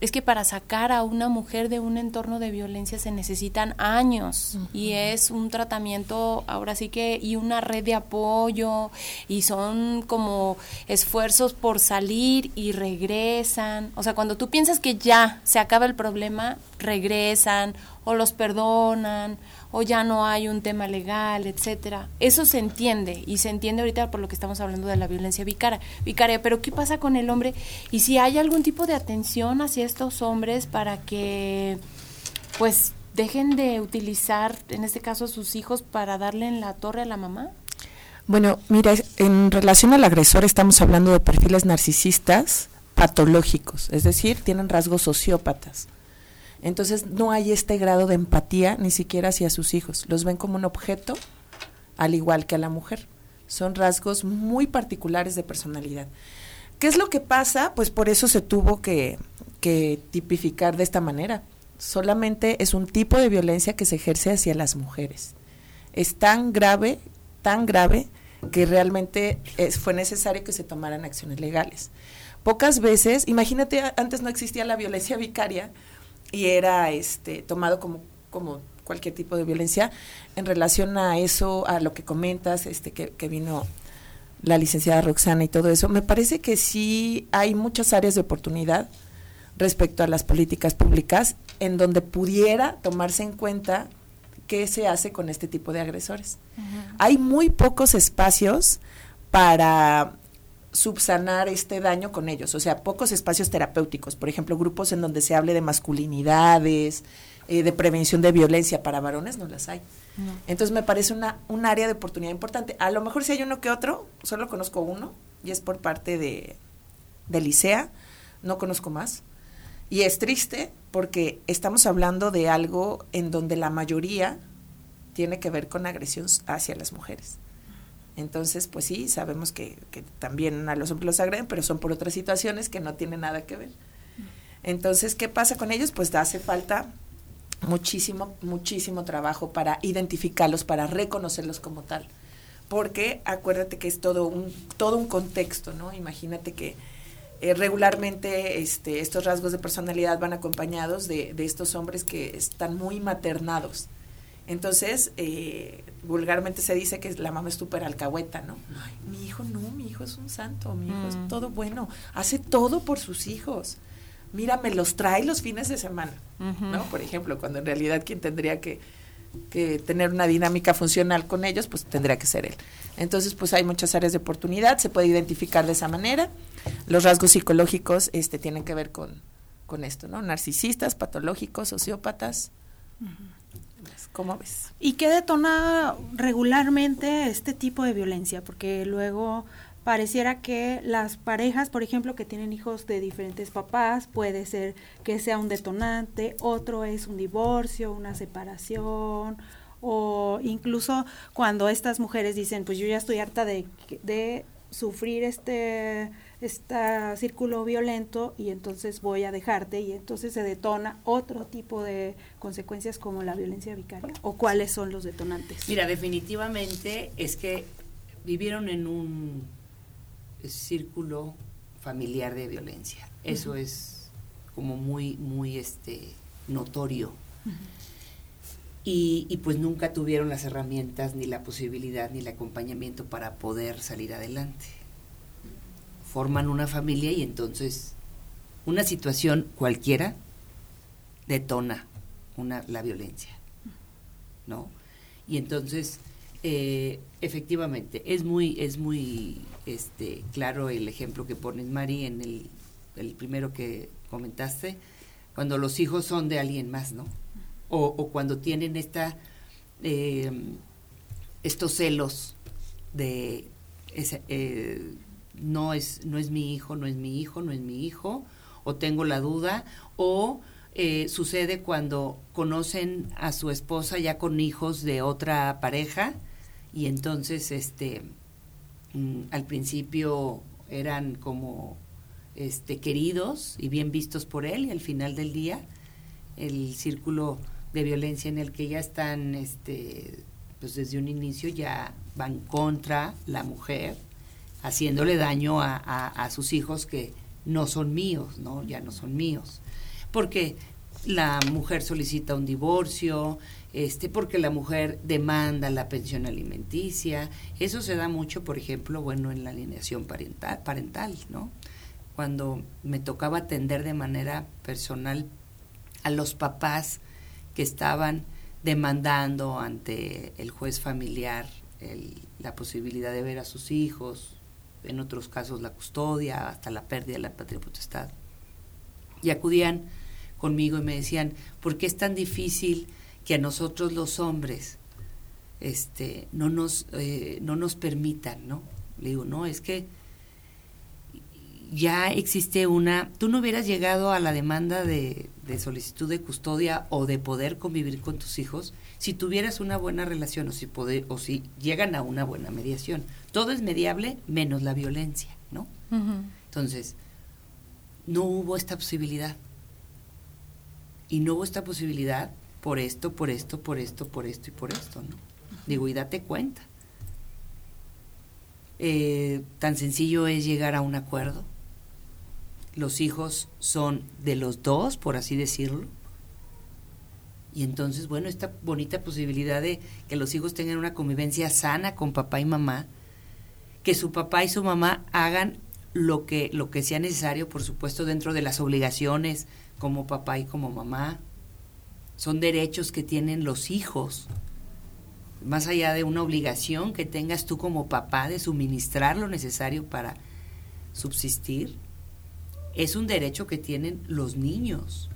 es que para sacar a una mujer de un entorno de violencia se necesitan años y es un tratamiento ahora sí que y una red de apoyo y son como esfuerzos por salir y regresan. O sea, cuando tú piensas que ya se acaba el problema, regresan o los perdonan o ya no hay un tema legal, etcétera. Eso se entiende y se entiende ahorita por lo que estamos hablando de la violencia vicaria, vicaria, pero ¿qué pasa con el hombre? Y si hay algún tipo de atención hacia estos hombres para que pues dejen de utilizar en este caso a sus hijos para darle en la torre a la mamá? Bueno, mira, en relación al agresor estamos hablando de perfiles narcisistas patológicos, es decir, tienen rasgos sociópatas. Entonces no hay este grado de empatía ni siquiera hacia sus hijos. Los ven como un objeto, al igual que a la mujer. Son rasgos muy particulares de personalidad. ¿Qué es lo que pasa? Pues por eso se tuvo que, que tipificar de esta manera. Solamente es un tipo de violencia que se ejerce hacia las mujeres. Es tan grave, tan grave, que realmente fue necesario que se tomaran acciones legales. Pocas veces, imagínate, antes no existía la violencia vicaria, y era este tomado como como cualquier tipo de violencia en relación a eso a lo que comentas este que, que vino la licenciada Roxana y todo eso me parece que sí hay muchas áreas de oportunidad respecto a las políticas públicas en donde pudiera tomarse en cuenta qué se hace con este tipo de agresores. Hay muy pocos espacios para subsanar este daño con ellos, o sea, pocos espacios terapéuticos, por ejemplo, grupos en donde se hable de masculinidades, eh, de prevención de violencia para varones, no las hay. Entonces me parece una, un área de oportunidad importante. A lo mejor si hay uno que otro, solo conozco uno, y es por parte de, de Licea, no conozco más. Y es triste porque estamos hablando de algo en donde la mayoría tiene que ver con agresión hacia las mujeres. Entonces, pues sí, sabemos que, que también a los hombres los agreden, pero son por otras situaciones que no tienen nada que ver. Entonces, ¿qué pasa con ellos? Pues hace falta muchísimo, muchísimo trabajo para identificarlos, para reconocerlos como tal. Porque acuérdate que es todo un, todo un contexto, ¿no? Imagínate que eh, regularmente este, estos rasgos de personalidad van acompañados de, de estos hombres que están muy maternados. Entonces, eh, vulgarmente se dice que la mamá es súper alcahueta, ¿no? Ay, mi hijo no, mi hijo es un santo, mi hijo es Mm. todo bueno, hace todo por sus hijos. Mira, me los trae los fines de semana. ¿no? Por ejemplo, cuando en realidad quien tendría que, que tener una dinámica funcional con ellos, pues tendría que ser él. Entonces, pues hay muchas áreas de oportunidad, se puede identificar de esa manera. Los rasgos psicológicos este, tienen que ver con, con esto, ¿no? Narcisistas, patológicos, sociópatas. ¿Cómo ves? ¿Y qué detona regularmente este tipo de violencia? Porque luego pareciera que las parejas, por ejemplo, que tienen hijos de diferentes papás, puede ser que sea un detonante, otro es un divorcio, una separación, o incluso cuando estas mujeres dicen, pues yo ya estoy harta de, de sufrir este este círculo violento y entonces voy a dejarte y entonces se detona otro tipo de consecuencias como la violencia vicaria o cuáles son los detonantes. Mira, definitivamente es que vivieron en un círculo familiar de violencia. Eso es como muy, muy este notorio. y, y, pues nunca tuvieron las herramientas, ni la posibilidad, ni el acompañamiento para poder salir adelante. Forman una familia y entonces una situación cualquiera detona una, la violencia, ¿no? Y entonces, eh, efectivamente, es muy, es muy este, claro el ejemplo que pones, Mari, en el, el primero que comentaste, cuando los hijos son de alguien más, ¿no? O, cuando tienen esta, eh, estos celos de ese, eh, no es no es mi hijo, no es mi hijo, no es mi hijo, o tengo la duda, o eh, sucede cuando conocen a su esposa ya con hijos de otra pareja y entonces este mm, al principio eran como este queridos y bien vistos por él y al final del día el círculo de violencia en el que ya están este pues desde un inicio ya van contra la mujer haciéndole daño a, sus hijos que no son míos, ¿no? Ya no son míos. Porque la mujer solicita un divorcio, este, porque la mujer demanda la pensión alimenticia. Eso se da mucho, por ejemplo, bueno, en la alineación parental, parental, ¿no? Cuando me tocaba atender de manera personal a los papás que estaban demandando ante el juez familiar la posibilidad de ver a sus hijos, en otros casos la custodia, hasta la pérdida de la patria potestad. Y acudían conmigo y me decían, ¿por qué es tan difícil que a nosotros los hombres este, no, nos, eh, no nos permitan, ¿no? Le digo, no, es que ya existe una, tú no hubieras llegado a la demanda de, de, solicitud de custodia o de poder convivir con tus hijos si tuvieras una buena relación o si, poder, o si llegan a una buena mediación. Todo es mediable menos la violencia, ¿no? Uh -huh. Entonces, no hubo esta posibilidad. Y no hubo esta posibilidad por esto, por esto, por esto, por esto y por esto, ¿no? Digo, y date cuenta. Eh, tan sencillo es llegar a un acuerdo. Los hijos son de los dos, por así decirlo. Y entonces, bueno, esta bonita posibilidad de que los hijos tengan una convivencia sana con papá y mamá, que su papá y su mamá hagan lo que, lo que sea necesario, por supuesto, dentro de las obligaciones como papá y como mamá. Son derechos que tienen los hijos, más allá de una obligación que tengas tú como papá de suministrar lo necesario para subsistir, es un derecho que tienen los niños.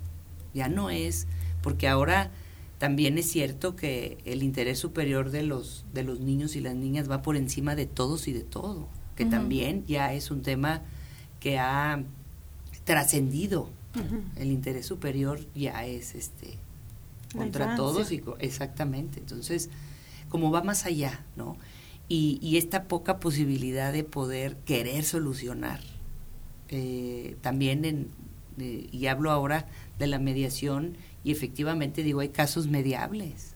Ya no es, porque ahora también es cierto que el interés superior de los, de los niños y las niñas va por encima de todos y de todo, que uh -huh. también ya es un tema que ha trascendido. Uh -huh. El interés superior ya es este contra todos y exactamente. Entonces, como va más allá, ¿no? Y, y esta poca posibilidad de poder querer solucionar. Eh, también en, eh, y hablo ahora de la mediación y efectivamente digo, hay casos mediables.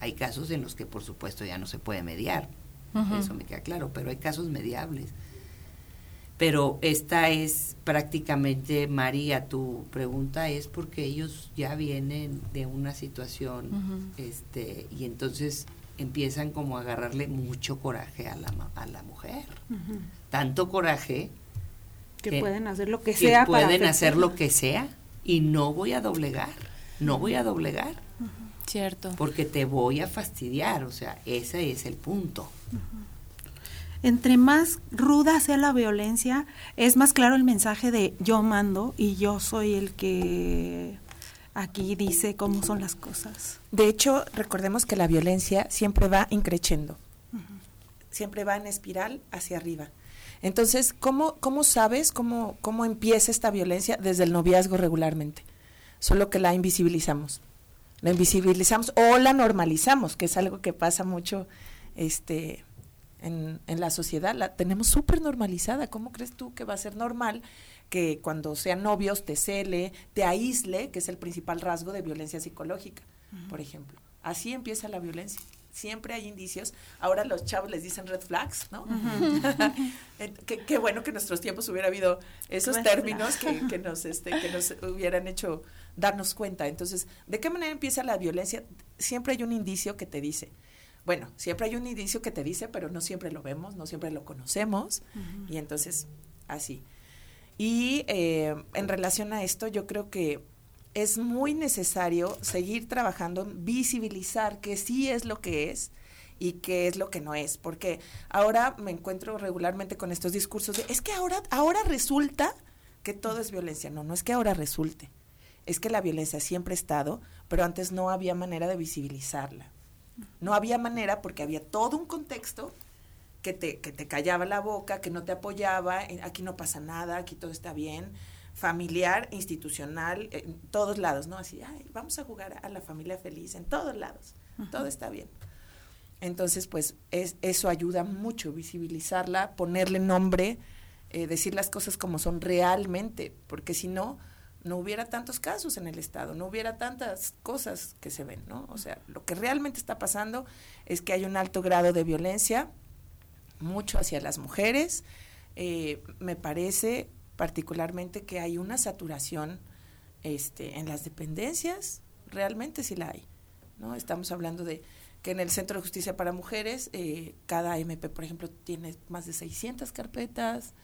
Hay casos en los que por supuesto ya no se puede mediar. Uh -huh. Eso me queda claro, pero hay casos mediables. Pero esta es prácticamente, María, tu pregunta es porque ellos ya vienen de una situación uh -huh. este y entonces empiezan como a agarrarle mucho coraje a la, a la mujer. Uh -huh. Tanto coraje que, que, pueden hacer lo que, que sea. pueden hacer lo que sea y no voy a doblegar, no voy a doblegar. Uh -huh. Cierto. Porque te voy a fastidiar, o sea, ese es el punto. Entre más ruda sea la violencia, es más claro el mensaje de yo mando y yo soy el que aquí dice cómo son las cosas. De hecho, recordemos que la violencia siempre va increciendo, uh -huh. siempre va en espiral hacia arriba. Entonces, ¿cómo, cómo sabes cómo, cómo empieza esta violencia desde el noviazgo regularmente? Solo que la invisibilizamos. La invisibilizamos o la normalizamos, que es algo que pasa mucho este, en, en la sociedad. La tenemos súper normalizada. ¿Cómo crees tú que va a ser normal que cuando sean novios te cele, te aísle, que es el principal rasgo de violencia psicológica, uh -huh. por ejemplo? Así empieza la violencia. siempre hay indicios. Ahora los chavos les dicen red flags, ¿no? qué, bueno que en nuestros tiempos hubiera habido esos términos que, que, nos, este, que nos hubieran hecho darnos cuenta. Entonces, ¿de qué manera empieza la violencia? Siempre hay un indicio que te dice. Bueno, siempre hay un indicio que te dice, pero no siempre lo vemos, no siempre lo conocemos. Y entonces, así. Y eh, en relación a esto, yo creo que es muy necesario seguir trabajando, visibilizar que sí es lo que es y qué es lo que no es, porque ahora me encuentro regularmente con estos discursos de, es que ahora, ahora resulta que todo es violencia. No, no es que ahora resulte, es que la violencia siempre ha estado, pero antes no había manera de visibilizarla. No había manera porque había todo un contexto que te, que te callaba la boca, que no te apoyaba, aquí no pasa nada, aquí todo está bien, familiar, institucional, en todos lados, ¿no? Así, ay, vamos a jugar a la familia feliz, en todos lados, todo está bien. Entonces, pues es, eso ayuda mucho, visibilizarla, ponerle nombre, eh, decir las cosas como son realmente, porque si no, no hubiera tantos casos en el Estado, no hubiera tantas cosas que se ven, ¿no? O sea, lo que realmente está pasando es que hay un alto grado de violencia, mucho hacia las mujeres. Eh, me parece particularmente que hay una saturación este, en las dependencias, realmente sí la hay, ¿no? Estamos hablando de que en el Centro de Justicia para Mujeres, eh, cada MP, por ejemplo, tiene más de 600 carpetas,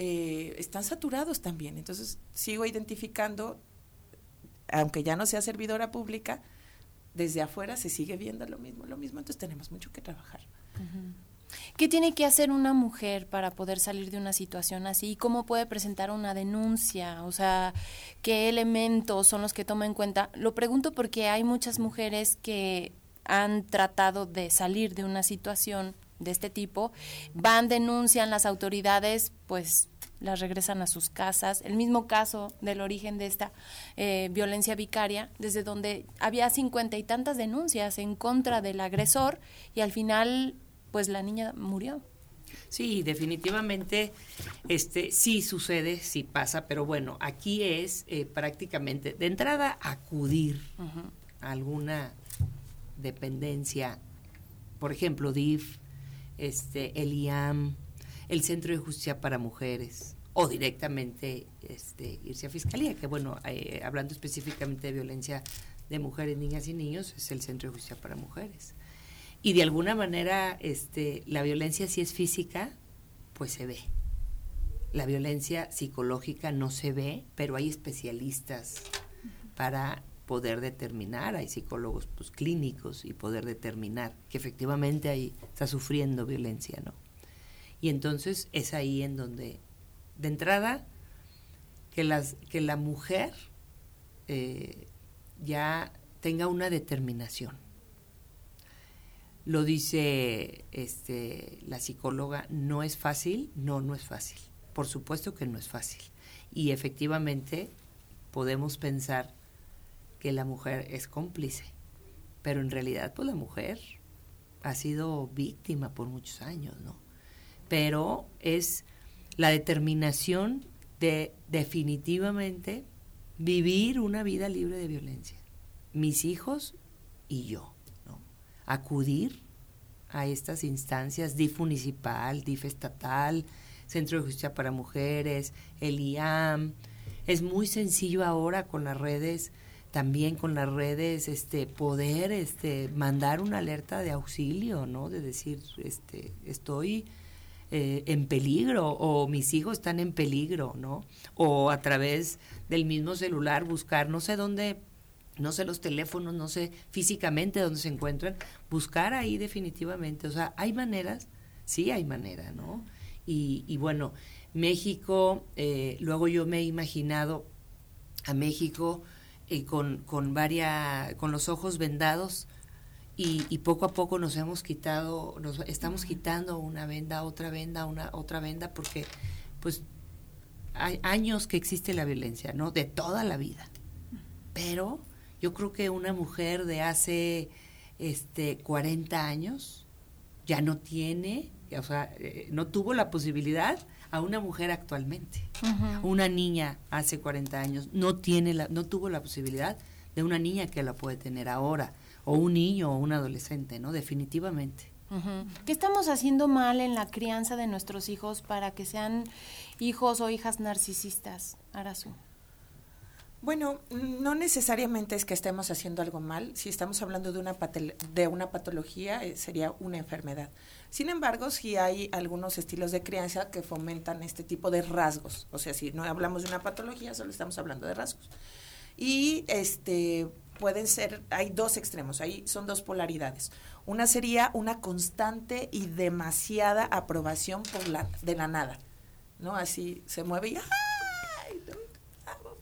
eh, están saturados también. Entonces, sigo identificando, aunque ya no sea servidora pública, desde afuera se sigue viendo lo mismo, lo mismo, entonces tenemos mucho que trabajar. ¿Qué tiene que hacer una mujer para poder salir de una situación así? ¿Cómo puede presentar una denuncia? O sea, ¿qué elementos son los que toma en cuenta? Lo pregunto porque hay muchas mujeres que han tratado de salir de una situación de este tipo, van, denuncian las autoridades, pues las regresan a sus casas. El mismo caso del origen de esta eh, violencia vicaria, desde donde había cincuenta y tantas denuncias en contra del agresor y al final, pues la niña murió. Sí, definitivamente, este, sí sucede, sí pasa, pero bueno, aquí es eh, prácticamente de entrada acudir a alguna dependencia, por ejemplo, DIF, este, el IAM, el Centro de Justicia para Mujeres, o directamente este, irse a Fiscalía, que bueno, eh, hablando específicamente de violencia de mujeres, niñas y niños, es el Centro de Justicia para Mujeres. Y de alguna manera, este, la violencia si es física, pues se ve. La violencia psicológica no se ve, pero hay especialistas para poder determinar, hay psicólogos pues, clínicos y poder determinar que efectivamente ahí está sufriendo violencia, ¿no? Y entonces es ahí en donde, de entrada, que, las, que la mujer eh, ya tenga una determinación. Lo dice este, la psicóloga, no es fácil, no, no es fácil. Por supuesto que no es fácil. Y efectivamente podemos pensar que la mujer es cómplice, pero en realidad pues la mujer ha sido víctima por muchos años, ¿no? Pero es la determinación de definitivamente vivir una vida libre de violencia. Mis hijos y yo, ¿no? Acudir a estas instancias, DIF municipal, DIF estatal, Centro de Justicia para Mujeres, el IAM. Es muy sencillo ahora con las redes también con las redes este poder este mandar una alerta de auxilio no de decir este estoy eh, en peligro o mis hijos están en peligro no o a través del mismo celular buscar no sé dónde no sé los teléfonos no sé físicamente dónde se encuentran buscar ahí definitivamente. O sea hay maneras sí hay manera no y, y bueno México eh, luego yo me he imaginado a México y con, con, varias, con los ojos vendados y, poco a poco nos hemos quitado, nos estamos quitando una venda, otra venda, una otra venda, porque pues hay años que existe la violencia, ¿no? De toda la vida. Pero yo creo que una mujer de hace este 40 años ya no tiene, o sea, eh, no tuvo la posibilidad a una mujer actualmente. Una niña hace 40 años no tiene la, no tuvo la posibilidad de una niña que la puede tener ahora o un niño o un adolescente, ¿no? Definitivamente. ¿Qué estamos haciendo mal en la crianza de nuestros hijos para que sean hijos o hijas narcisistas, Arazu? Bueno, no necesariamente es que estemos haciendo algo mal. Si estamos hablando de una, de una patología, eh, sería una enfermedad. Sin embargo, sí hay algunos estilos de crianza que fomentan este tipo de rasgos. O sea, si no hablamos de una patología, solo estamos hablando de rasgos. Y este pueden ser, hay dos extremos, ahí son dos polaridades. Una sería una constante y demasiada aprobación por la, de la nada. ¿No? Así se mueve y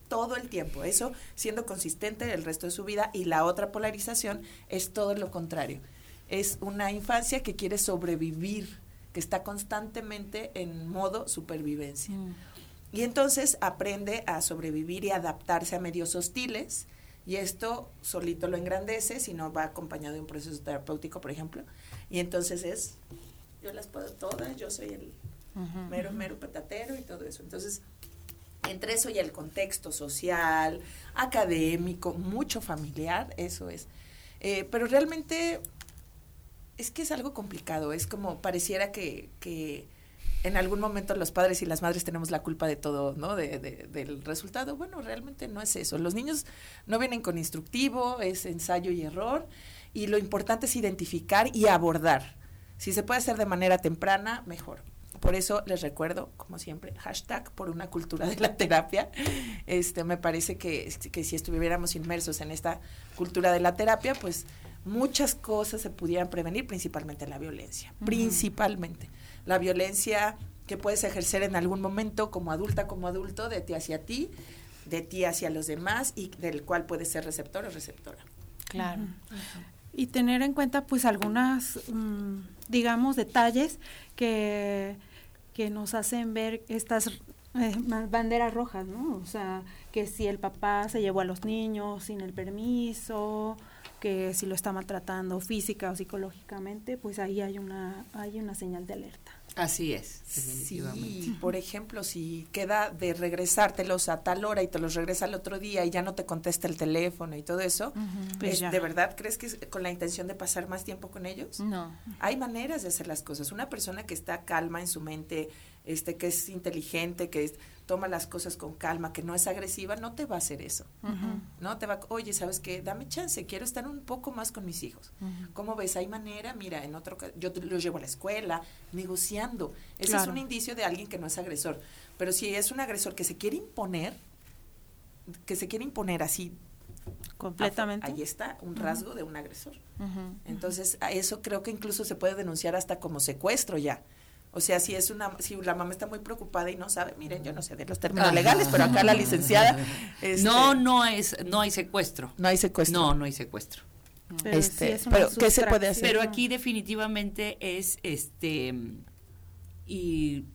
todo el tiempo, eso siendo consistente el resto de su vida y la otra polarización es todo lo contrario. Es una infancia que quiere sobrevivir, que está constantemente en modo supervivencia. Mm. Y entonces aprende a sobrevivir y adaptarse a medios hostiles y esto solito lo engrandece si no va acompañado de un proceso terapéutico, por ejemplo. Y entonces es, yo las puedo todas, yo soy el mero, mero patatero y todo eso. Entonces, entre eso y el contexto social, académico, mucho familiar, eso es. Eh, pero realmente es que es algo complicado, es como pareciera que, que, en algún momento los padres y las madres tenemos la culpa de todo, ¿no? De, del resultado. Bueno, realmente no es eso. Los niños no vienen con instructivo, es ensayo y error, y lo importante es identificar y abordar. Si se puede hacer de manera temprana, mejor. Por eso les recuerdo, como siempre, hashtag por una cultura de la terapia. Este, me parece que, que si estuviéramos inmersos en esta cultura de la terapia, pues muchas cosas se pudieran prevenir, principalmente la violencia, principalmente. La violencia que puedes ejercer en algún momento como adulta, como adulto, de ti hacia ti, de ti hacia los demás y del cual puedes ser receptor o receptora. Claro. Y tener en cuenta pues algunas, mm, digamos, detalles que, que nos hacen ver estas eh, banderas rojas, ¿no? O sea, que si el papá se llevó a los niños sin el permiso, que si lo está maltratando física o psicológicamente, pues ahí hay una, hay una señal de alerta. Así es, definitivamente. Sí, por ejemplo, si queda de regresártelos a tal hora y te los regresa al otro día y ya no te contesta el teléfono y todo eso, pues ¿de verdad crees que es con la intención de pasar más tiempo con ellos? No. Hay maneras de hacer las cosas. Una persona que está calma en su mente, este, que es inteligente, que toma las cosas con calma, que no es agresiva, no te va a hacer eso. No te va, oye, ¿sabes qué? Dame chance, quiero estar un poco más con mis hijos. ¿Cómo ves? Hay manera, mira, en otro yo los llevo a la escuela, negociando. Ese es un indicio de alguien que no es agresor. Pero si es un agresor que se quiere imponer, que se quiere imponer así completamente. Ahí está un rasgo de un agresor. Entonces, a eso creo que incluso se puede denunciar hasta como secuestro ya. O sea, si es una, si la mamá está muy preocupada y no sabe, miren, yo no sé de los términos legales, pero acá la licenciada. Este, no, no es, no hay secuestro. No hay secuestro. No, no hay secuestro. Pero, este, pero ¿qué se puede hacer? Pero aquí definitivamente es este ir,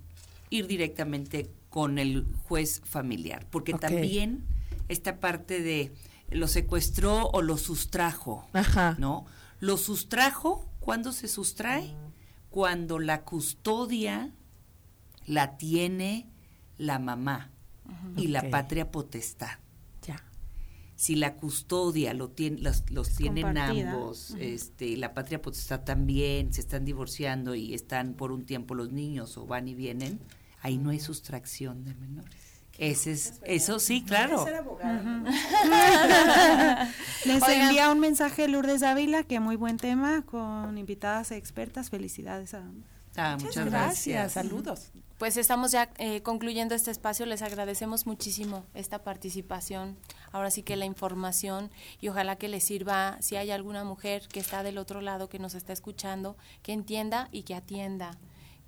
ir directamente con el juez familiar, porque también esta parte de lo secuestró o lo sustrajo, Ajá. ¿no? Lo sustrajo, ¿cuándo se sustrae? Cuando la custodia la tiene la mamá y la patria potestad. Ya. Si la custodia lo tiene, los, tienen ambos, este, la patria potestad también, se están divorciando y están por un tiempo los niños o van y vienen, ahí no hay sustracción de menores. Ese es, eso sí, claro. Les envía un mensaje Lourdes Ávila, que muy buen tema, con invitadas expertas. Felicidades a ah, muchas, gracias. Saludos. Pues estamos ya eh, concluyendo este espacio. Les agradecemos muchísimo esta participación. Ahora sí que la información y ojalá que les sirva si hay alguna mujer que está del otro lado que nos está escuchando, que entienda y que atienda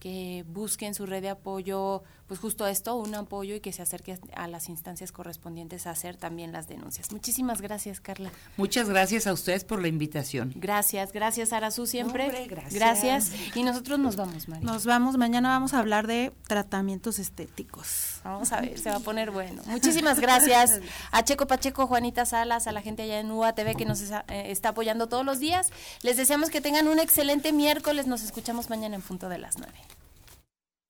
que busque en su red de apoyo, pues justo esto, un apoyo y que se acerque a las instancias correspondientes a hacer también las denuncias. Muchísimas gracias, Carla. Muchas gracias a ustedes por la invitación. Gracias, gracias, Arazu, siempre. gracias. gracias. Y nosotros nos vamos, María. Nos vamos, mañana vamos a hablar de tratamientos estéticos. Vamos a ver, se va a poner bueno. Muchísimas gracias a Checo Pacheco, Juanita Salas, a la gente allá en UATV que nos eh, está apoyando todos los días. Les deseamos que tengan un excelente miércoles. Nos escuchamos mañana en punto de las nueve.